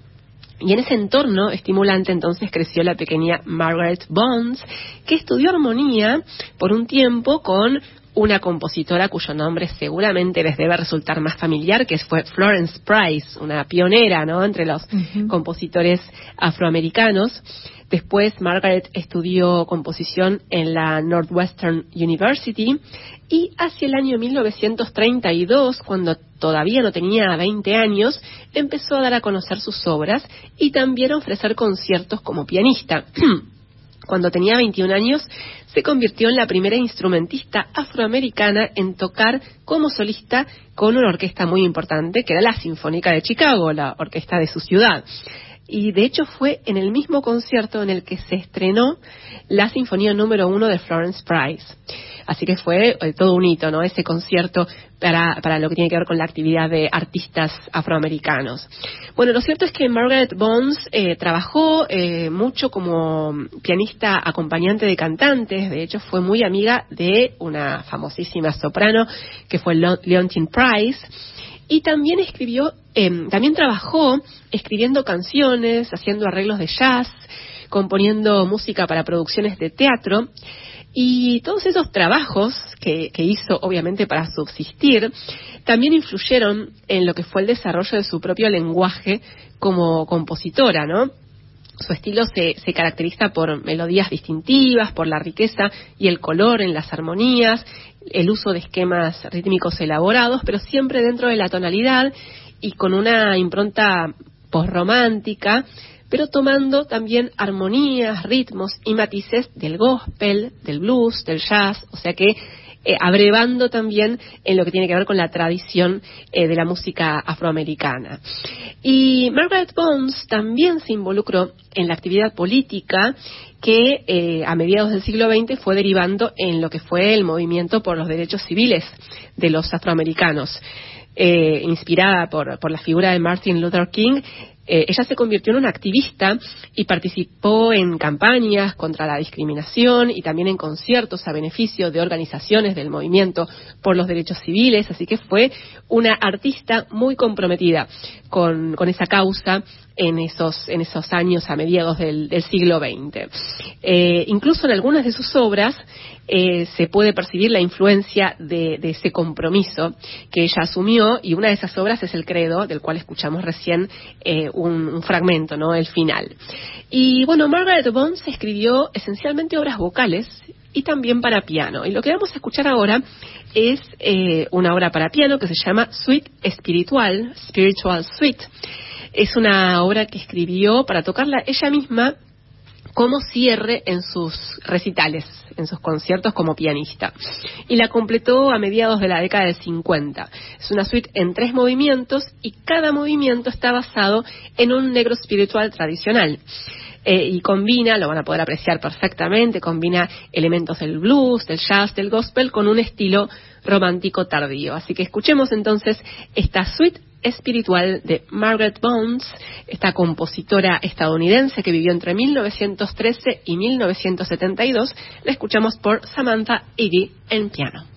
Y en ese entorno estimulante entonces creció la pequeña Margaret Bonds, que estudió armonía por un tiempo con una compositora cuyo nombre seguramente les debe resultar más familiar, que fue Florence Price, una pionera ¿no? entre los compositores afroamericanos. Después Margaret estudió composición en la Northwestern University y hacia el año 1932, cuando todavía no tenía 20 años, empezó a dar a conocer sus obras y también a ofrecer conciertos como pianista. Cuando tenía 21 años, se convirtió en la primera instrumentista afroamericana en tocar como solista con una orquesta muy importante, que era la Sinfónica de Chicago, la orquesta de su ciudad y de hecho fue en el mismo concierto en el que se estrenó la Sinfonía número uno de Florence Price. Así que fue eh, todo un hito, ¿no? Ese concierto para, para lo que tiene que ver con la actividad de artistas afroamericanos. Bueno, lo cierto es que Margaret Bones eh, trabajó eh, mucho como pianista acompañante de cantantes. De hecho, fue muy amiga de una famosísima soprano que fue Leontine Price y también escribió, em, también trabajó escribiendo canciones, haciendo arreglos de jazz, componiendo música para producciones de teatro. Y todos esos trabajos que, que, hizo, obviamente, para subsistir, también influyeron en lo que fue el desarrollo de su propio lenguaje como compositora, ¿no? Su estilo se, se, caracteriza por melodías distintivas, por la riqueza y el color en las armonías, el uso de esquemas rítmicos elaborados, pero siempre dentro de la tonalidad y con una impronta posromántica, pero tomando también armonías, ritmos y matices del gospel, del blues, del jazz, o sea que eh, abrevando también en lo que tiene que ver con la tradición eh, de la música afroamericana. Y Margaret Bones también se involucró en la actividad política que eh, a mediados del siglo XX fue derivando en lo que fue el movimiento por los derechos civiles de los afroamericanos. inspirada por, por la figura de Martin Luther King, eh, ella se convirtió en una activista y participó en campañas contra la discriminación y también en conciertos a beneficio de organizaciones del movimiento por los derechos civiles, así que fue una artista muy comprometida con, esa causa en esos, en esos años a mediados del, siglo XX. Eh, incluso en algunas de sus obras eh, se puede percibir la influencia de, ese compromiso que ella asumió y una de esas obras es el Credo, del cual escuchamos recién eh, un, fragmento, ¿no? El final. Y bueno, Margaret Bones escribió esencialmente obras vocales y también para piano. Y lo que vamos a escuchar ahora es eh, una obra para piano que se llama Suite Espiritual, Spiritual Suite. Es una obra que escribió para tocarla ella misma como cierre en sus recitales, en sus conciertos como pianista. Y la completó a mediados de la década del 50. Es una suite en tres movimientos y cada movimiento está basado en un negro espiritual tradicional. Eh, y combina, lo van a poder apreciar perfectamente, combina elementos del blues, del jazz, del gospel con un estilo romántico tardío. Así que escuchemos entonces esta suite espiritual de Margaret Bones, esta compositora estadounidense que vivió entre 1913 y 1972. La escuchamos por Samantha Iggy en piano.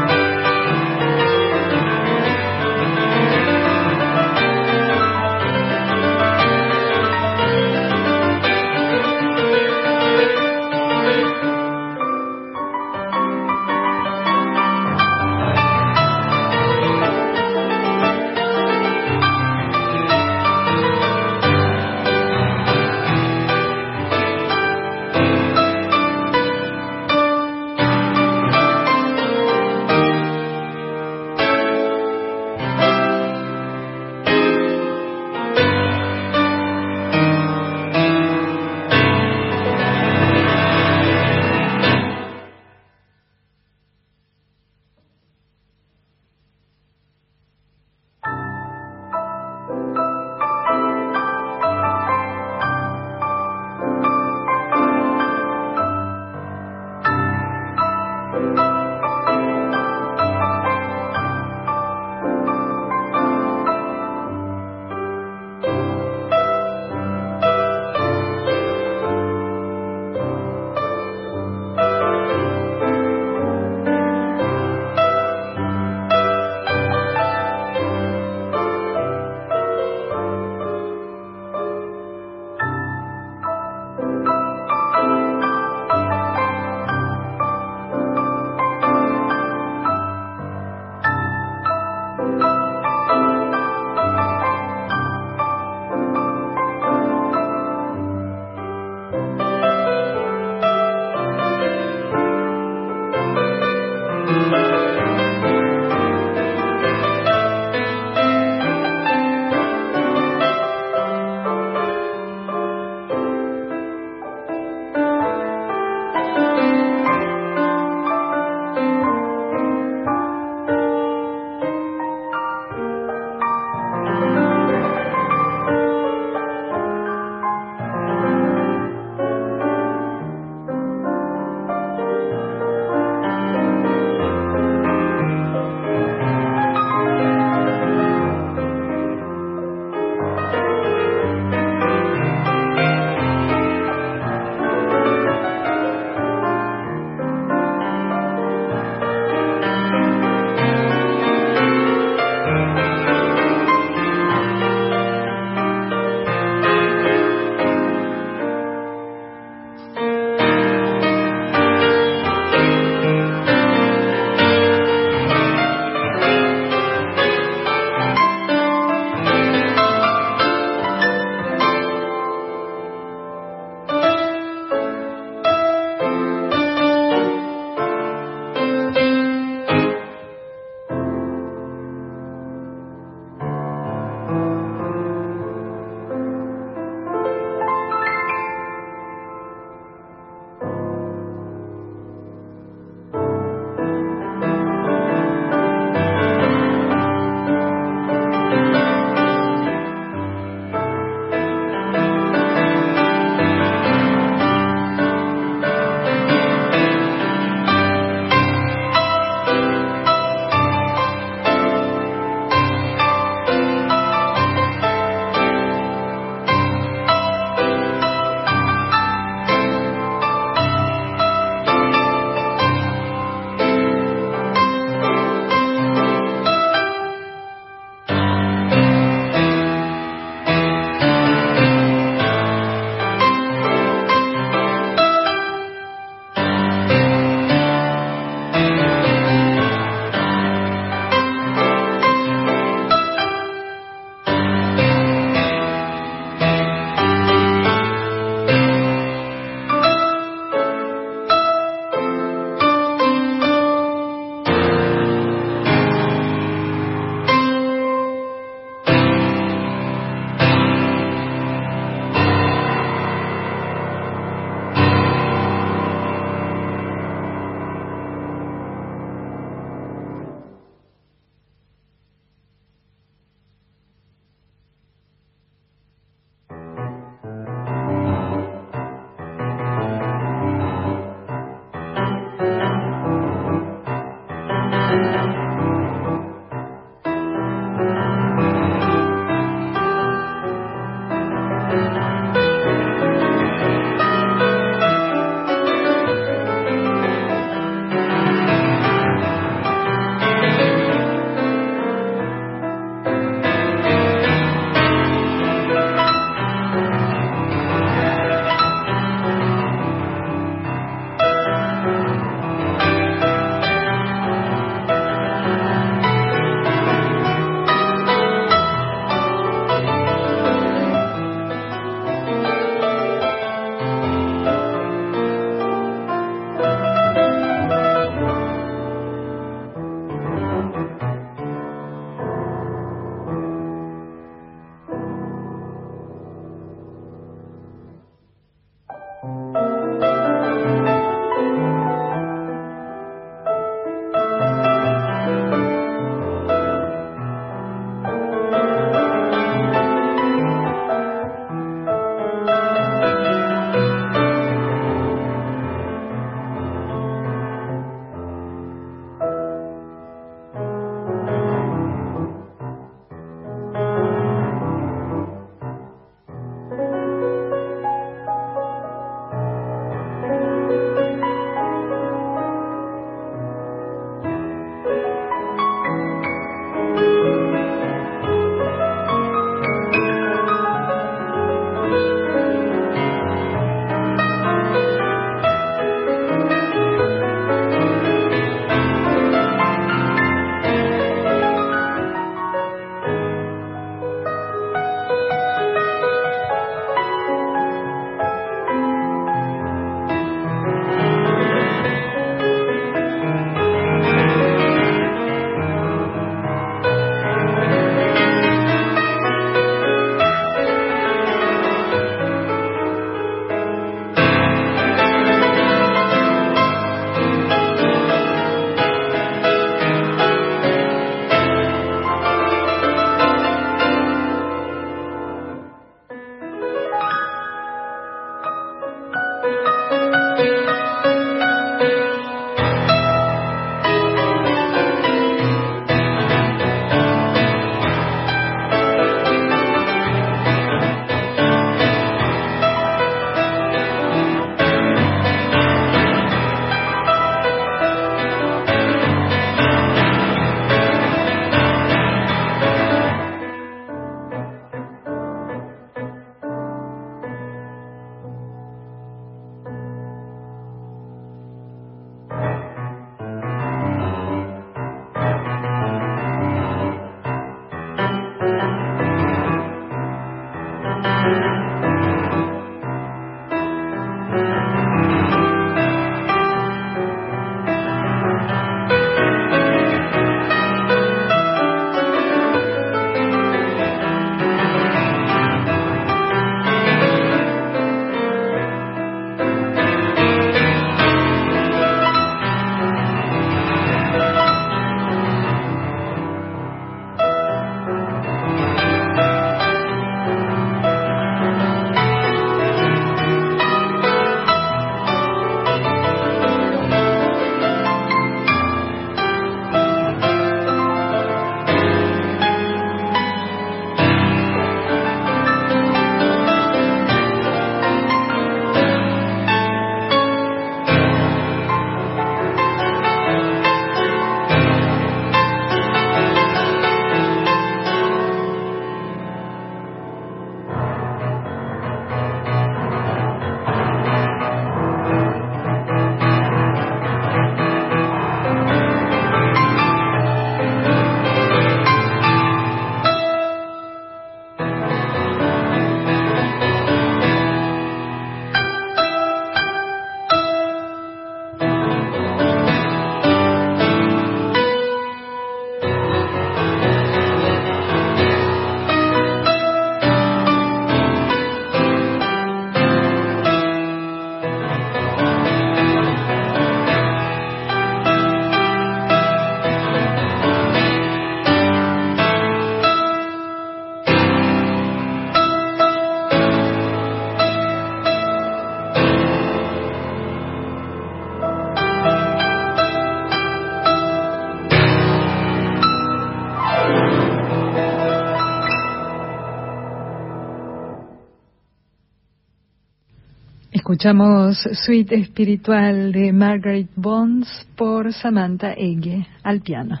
Escuchamos Suite Espiritual de Margaret Bonds por Samantha Ege al piano.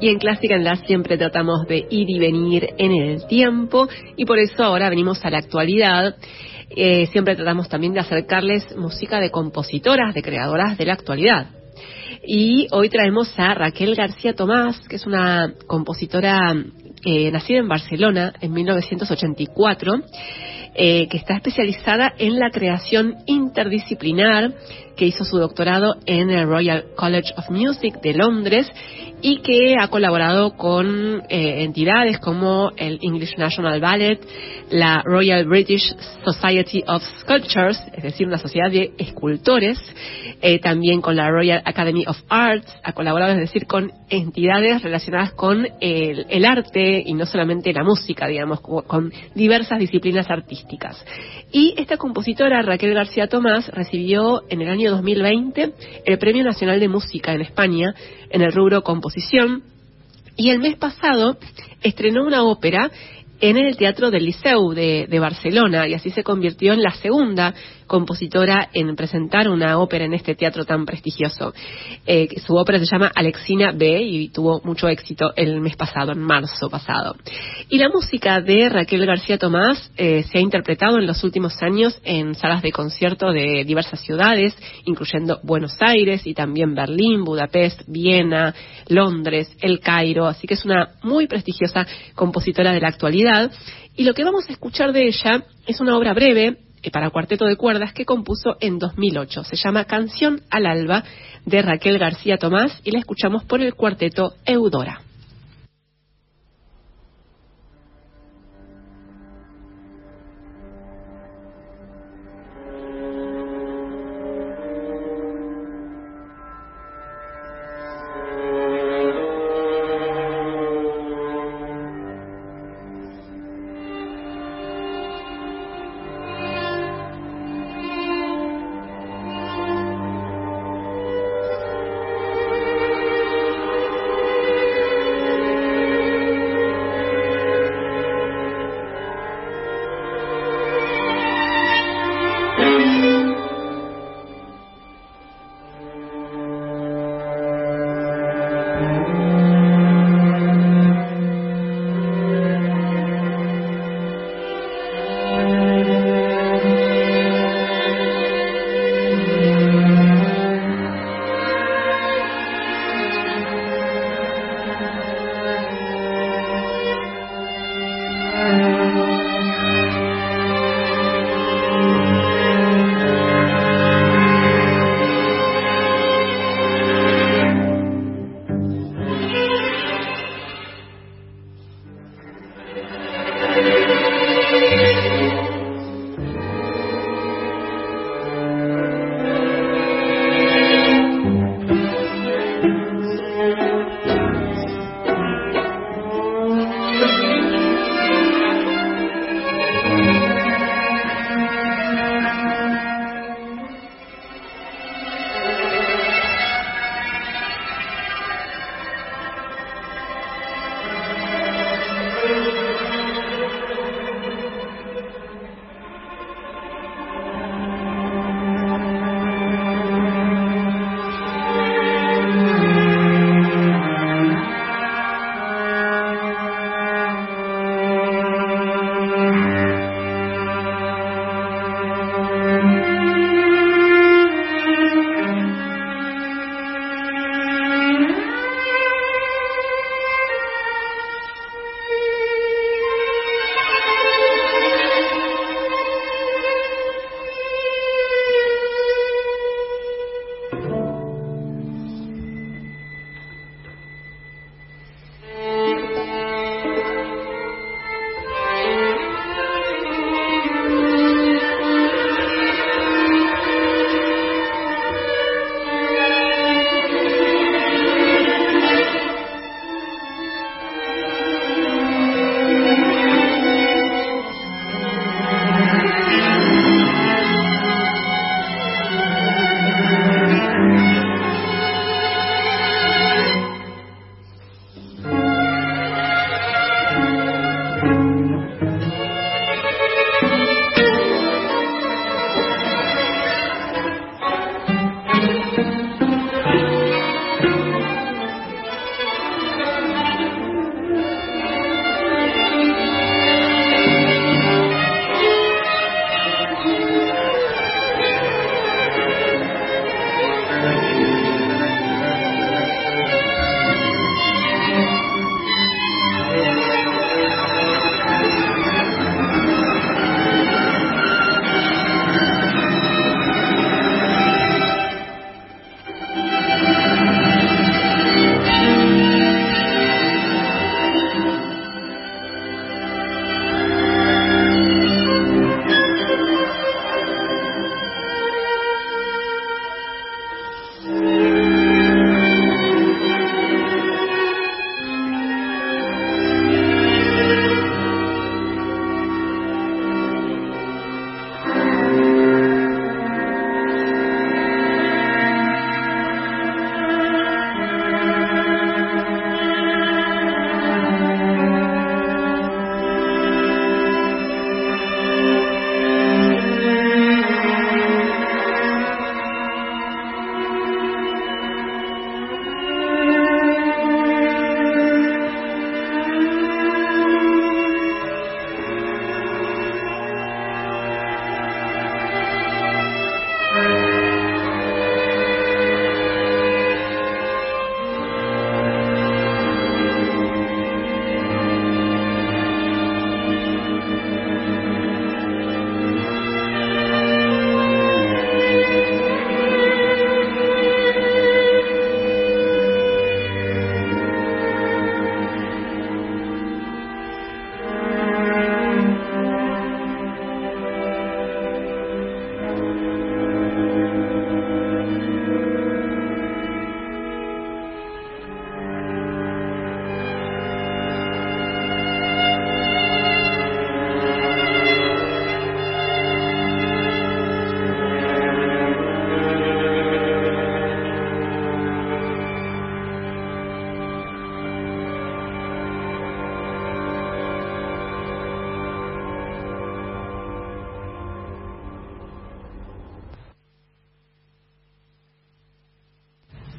Y en Clásica en la siempre tratamos de ir y venir en el tiempo y por eso ahora venimos a la actualidad. Eh, siempre tratamos también de acercarles música de compositoras, de creadoras de la actualidad. Y hoy traemos a Raquel García Tomás, que es una compositora eh, nacida en Barcelona en 1984, eh, que está especializada en la creación interdisciplinar, que hizo su doctorado en el Royal College of Music de Londres y que ha colaborado con eh, entidades como el English National Ballet, la Royal British Society of Sculptures, es decir, una sociedad de escultores, eh, también con la Royal Academy of Arts, ha colaborado, es decir, con entidades relacionadas con el, arte y no solamente la música, digamos, con diversas disciplinas artísticas. Y esta compositora, Raquel García Tomás, recibió en el año 2020 el Premio Nacional de Música en España en el rubro composición. Y el mes pasado estrenó una ópera en el Teatro del Liceu de, de, Barcelona y así se convirtió en la segunda compositora en presentar una ópera en este teatro tan prestigioso. Eh, su ópera se llama Alexina B y tuvo mucho éxito el mes pasado, en marzo pasado. Y la música de Raquel García Tomás eh, se ha interpretado en los últimos años en salas de concierto de diversas ciudades, incluyendo Buenos Aires y también Berlín, Budapest, Viena, Londres, El Cairo, así que es una muy prestigiosa compositora de la actualidad. Y lo que vamos a escuchar de ella es una obra breve, para cuarteto de cuerdas que compuso en 2008. Se llama Canción al Alba de Raquel García Tomás y la escuchamos por el cuarteto Eudora.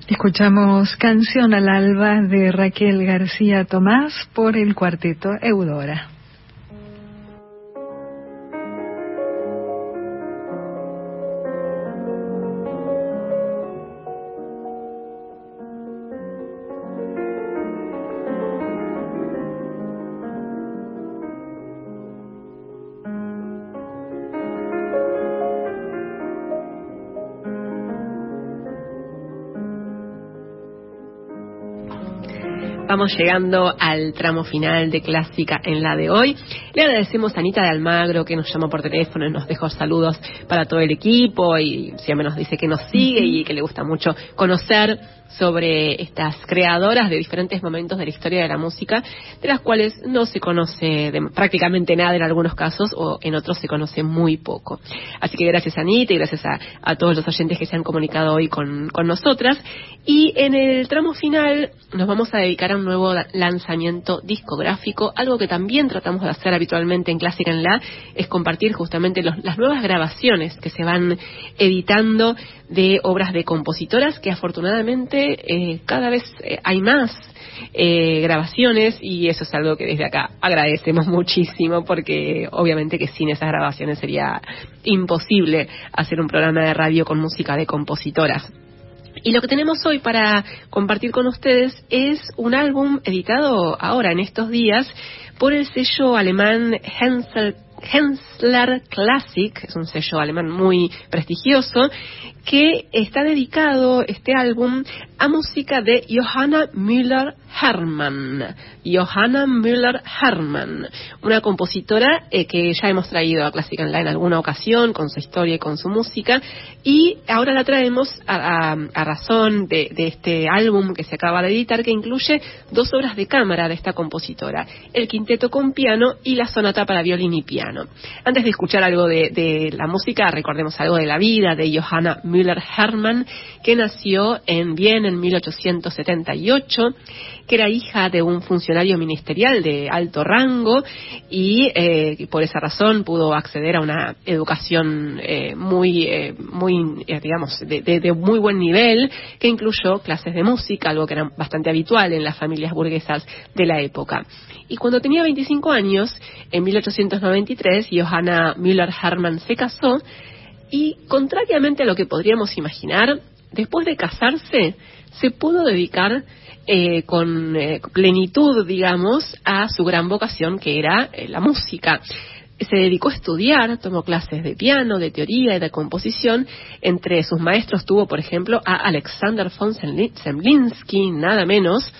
Escuchamos Canción al Alba de Raquel García Tomás por el cuarteto Eudora. Estamos llegando al tramo final de Clásica en la de hoy. Le agradecemos a Anita de Almagro que nos llamó por teléfono y nos dejó saludos para todo el equipo y siempre nos dice que nos sigue y que le gusta mucho conocer sobre estas creadoras de diferentes momentos de la historia de la música, de las cuales no se conoce prácticamente nada en algunos casos o en otros se conoce muy poco. Así que gracias a Anita y gracias a, todos los oyentes que se han comunicado hoy con, con nosotras. Y en el tramo final nos vamos a dedicar a un nuevo lanzamiento discográfico, algo que también tratamos de hacer habitualmente en Clásica en La, es compartir justamente las nuevas grabaciones que se van editando de obras de compositoras que afortunadamente eh, cada vez eh, hay más eh, grabaciones y eso es algo que desde acá agradecemos muchísimo porque obviamente que sin esas grabaciones sería imposible hacer un programa de radio con música de compositoras. Y lo que tenemos hoy para compartir con ustedes es un álbum editado ahora en estos días por el sello alemán Hensel Hensler Classic, es un sello alemán muy prestigioso, que está dedicado este álbum a música de Johanna Müller-Hermann. Johanna Müller-Hermann, una compositora eh, que ya hemos traído a Classic Online en alguna ocasión con su historia y con su música, y ahora la traemos a, razón de, este álbum que se acaba de editar, que incluye dos obras de cámara de esta compositora, el quinteto con piano y la sonata para violín y piano. Antes de escuchar algo de la música, recordemos algo de la vida de Johanna Müller-Hermann, que nació en Viena en 1878 que era hija de un funcionario ministerial de alto rango y eh, por esa razón pudo acceder a una educación eh, muy, eh, muy digamos, de, de, muy buen nivel, que incluyó clases de música, algo que era bastante habitual en las familias burguesas de la época. Y cuando tenía 25 años, en 1893, Johanna Müller-Hermann se casó y, contrariamente a lo que podríamos imaginar, después de casarse, se pudo dedicar eh, con eh, plenitud, digamos, a su gran vocación que era eh, la música. Se dedicó a estudiar, tomó clases de piano, de teoría y de composición. Entre sus maestros tuvo, por ejemplo, a Alexander von Zemlinsky, nada menos,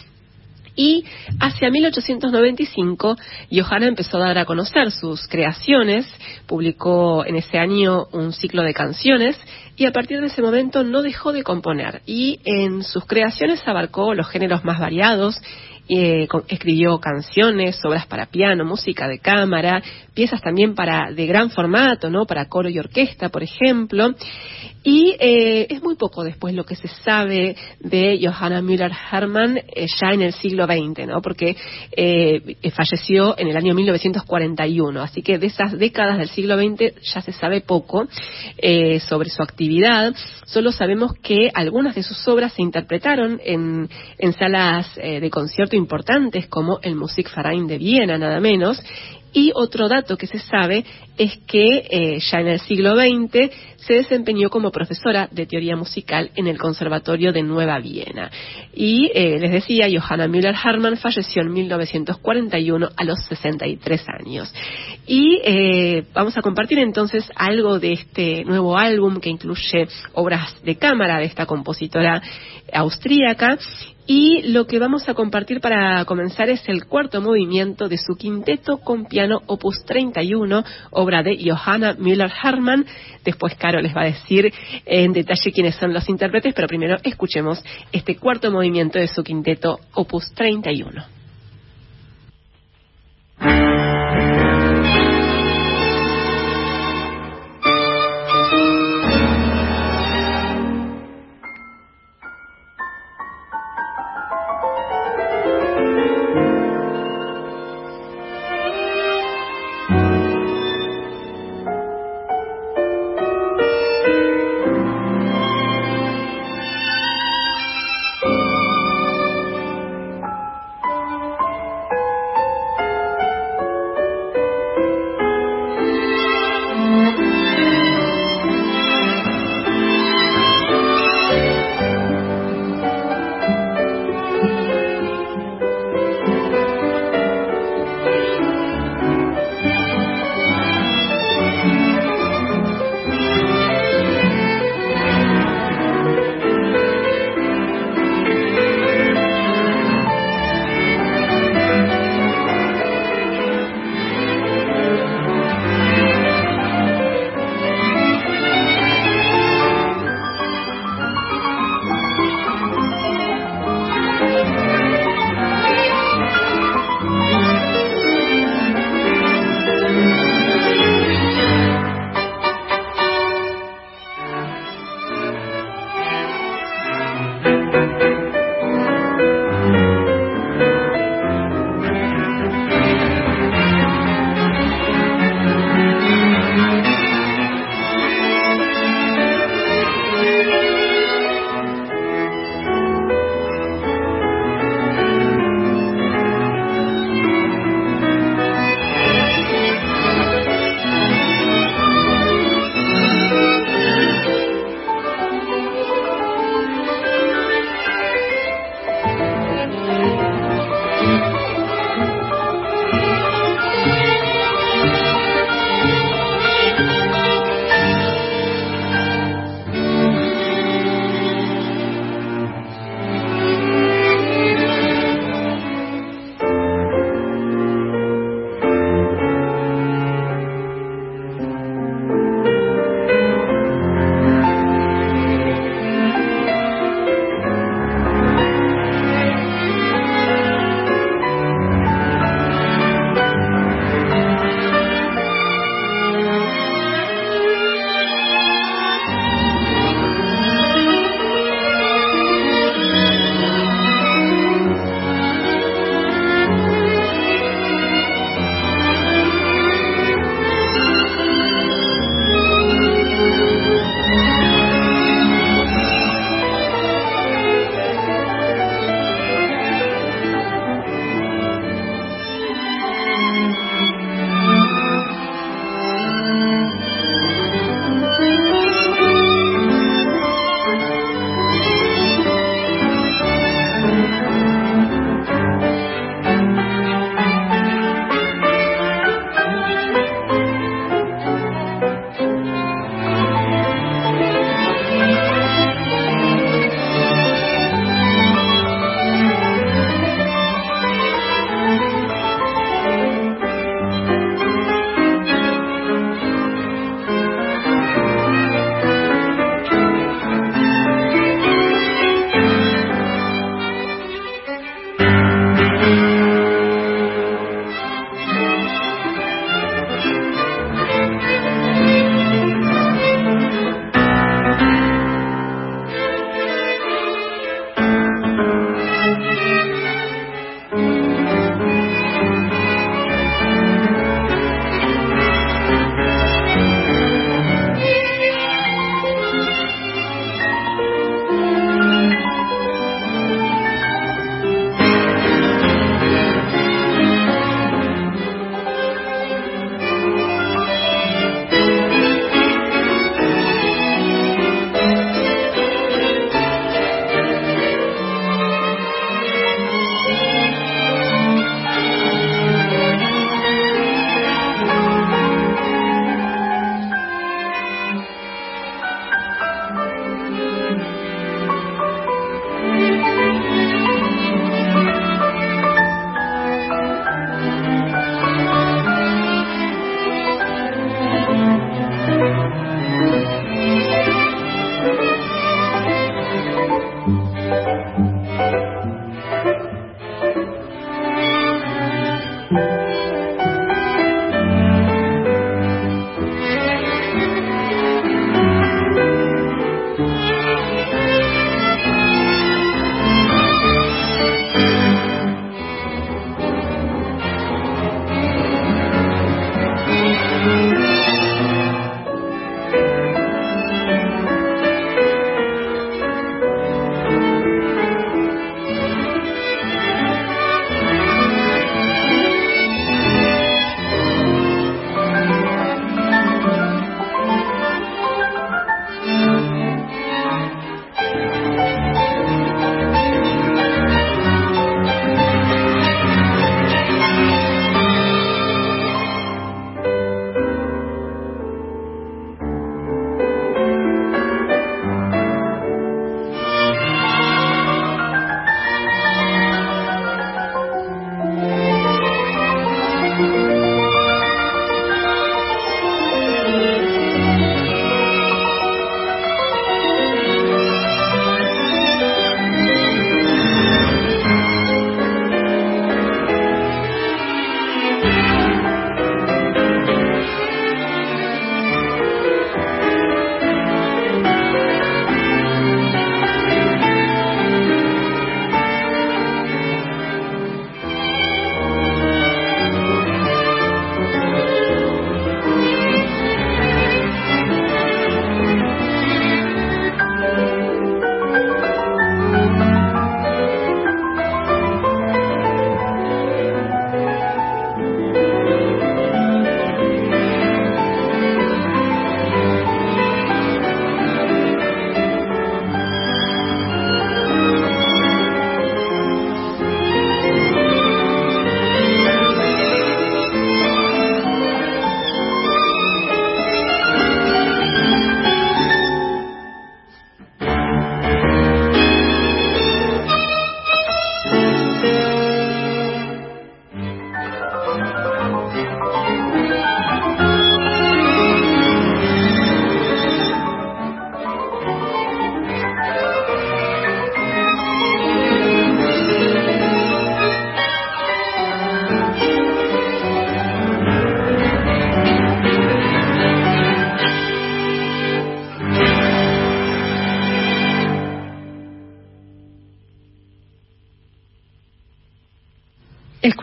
y hacia 1895 Johanna empezó a dar a conocer sus creaciones, publicó en ese año un ciclo de canciones y a partir de ese momento no dejó de componer. Y en sus creaciones abarcó los géneros más variados eh, escribió canciones, obras para piano, música de cámara, piezas también para de gran formato, ¿no? Para coro y orquesta, por ejemplo. Y eh, es muy poco después lo que se sabe de Johanna Müller-Hermann eh, ya en el siglo XX, ¿no? Porque falleció en el año 1941, así que de esas décadas del siglo XX ya se sabe poco sobre su actividad. Solo sabemos que algunas de sus obras se interpretaron en, en salas de concierto importantes como el Musikverein de Viena, nada menos, y otro dato que se sabe es que eh, ya en el siglo XX se desempeñó como profesora de teoría musical en el Conservatorio de Nueva Viena. Y eh, les decía, Johanna Müller-Hartmann falleció en 1941 a los 63 años. Y eh, vamos a compartir entonces algo de este nuevo álbum que incluye obras de cámara de esta compositora austríaca y lo que vamos a compartir para comenzar es el cuarto movimiento de su quinteto con piano opus 31, obra de Johanna Müller-Hartmann. Después Caro les va a decir en detalle quiénes son los intérpretes, pero primero escuchemos este cuarto movimiento de su quinteto opus 31.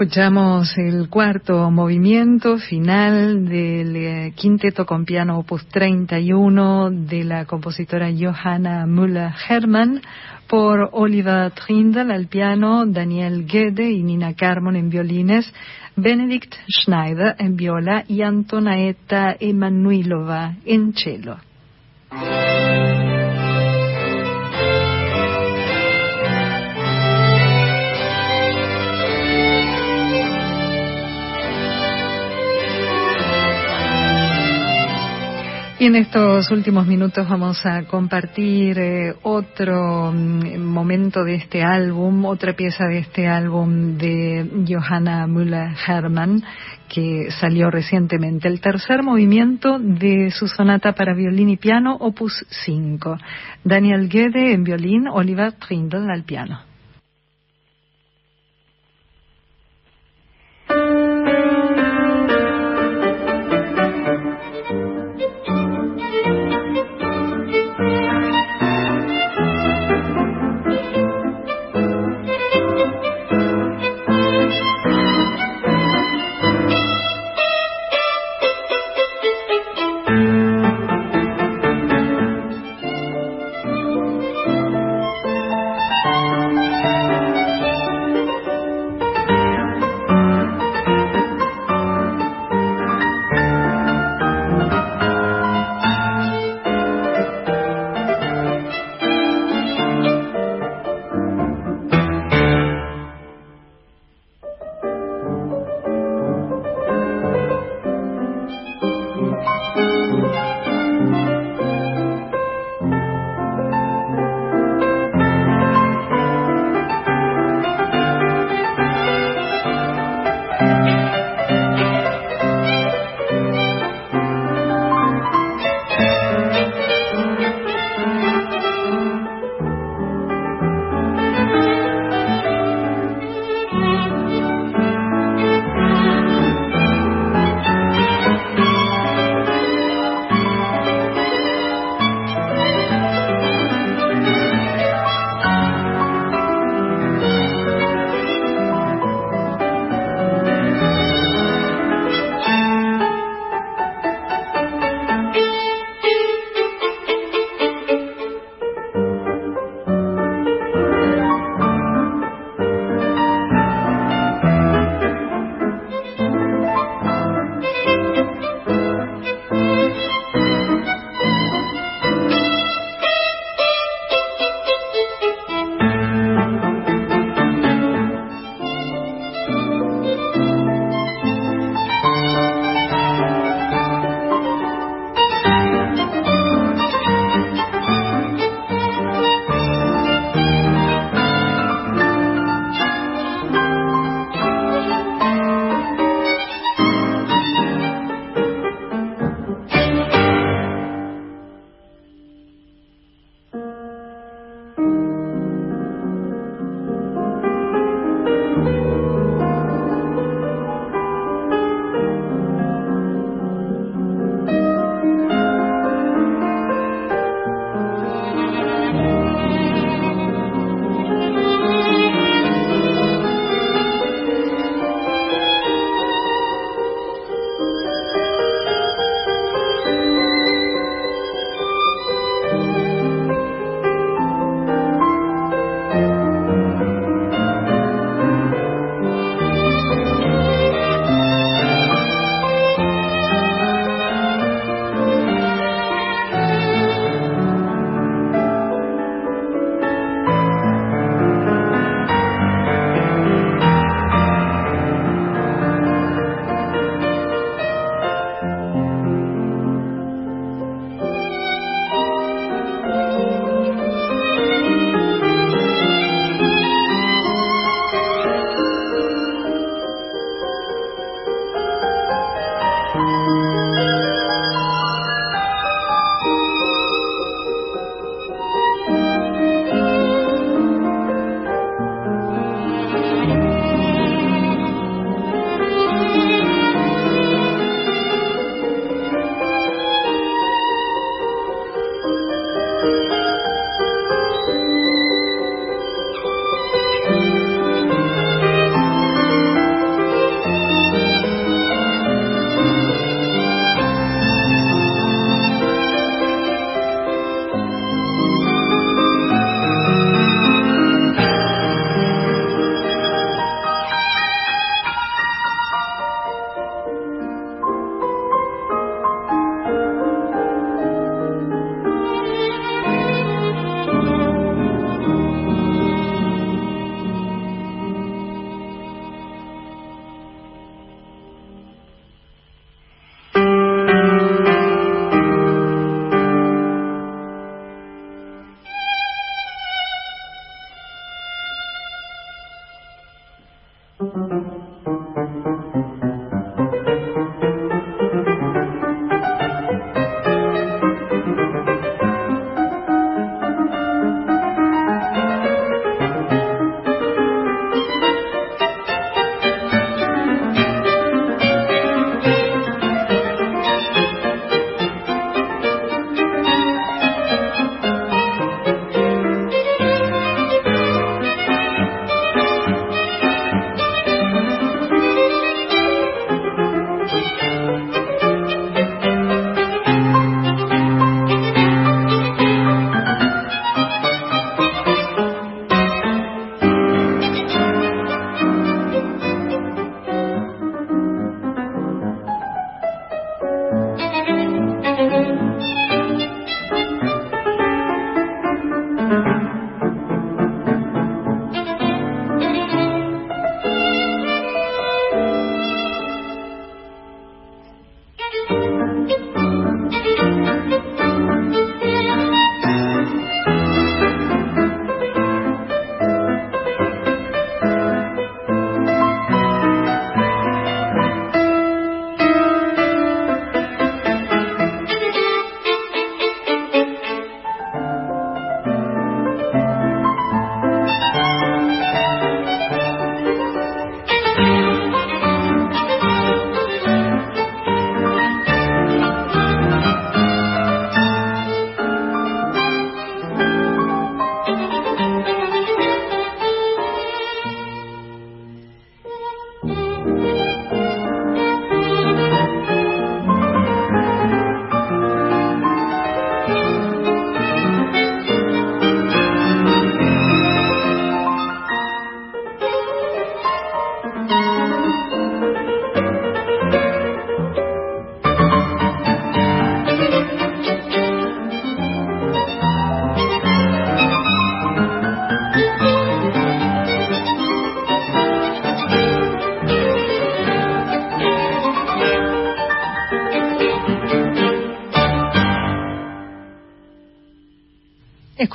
Escuchamos el cuarto movimiento final del eh, quinteto con piano opus 31 de la compositora Johanna Müller-Hermann por Oliver Trindle al piano, Daniel Gede y Nina Carmon en violines, Benedict Schneider en viola y Antonaeta Emanuilova en cello. Y en estos últimos minutos vamos a compartir eh, otro mm, momento de este álbum, otra pieza de este álbum de Johanna Müller-Hermann que salió recientemente, el tercer movimiento de su sonata para violín y piano, opus 5. Daniel Gede en violín, Oliver Trindle al piano.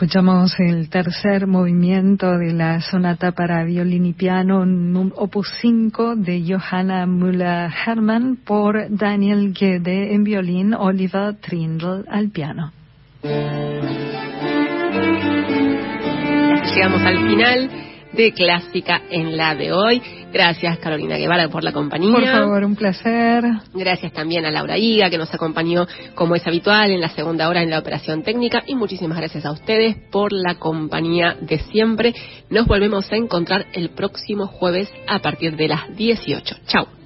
Escuchamos el tercer movimiento de la sonata para violín y piano, opus 5 de Johanna Müller-Hermann por Daniel Gede en violín, Oliver Trindle al piano. Llegamos al final de Clásica en la de hoy. Gracias Carolina Guevara por la compañía. Por favor, un placer. Gracias también a Laura Higa que nos acompañó como es habitual en la segunda hora en la operación técnica y muchísimas gracias a ustedes por la compañía de siempre. Nos volvemos a encontrar el próximo jueves a partir de las 18. Chao.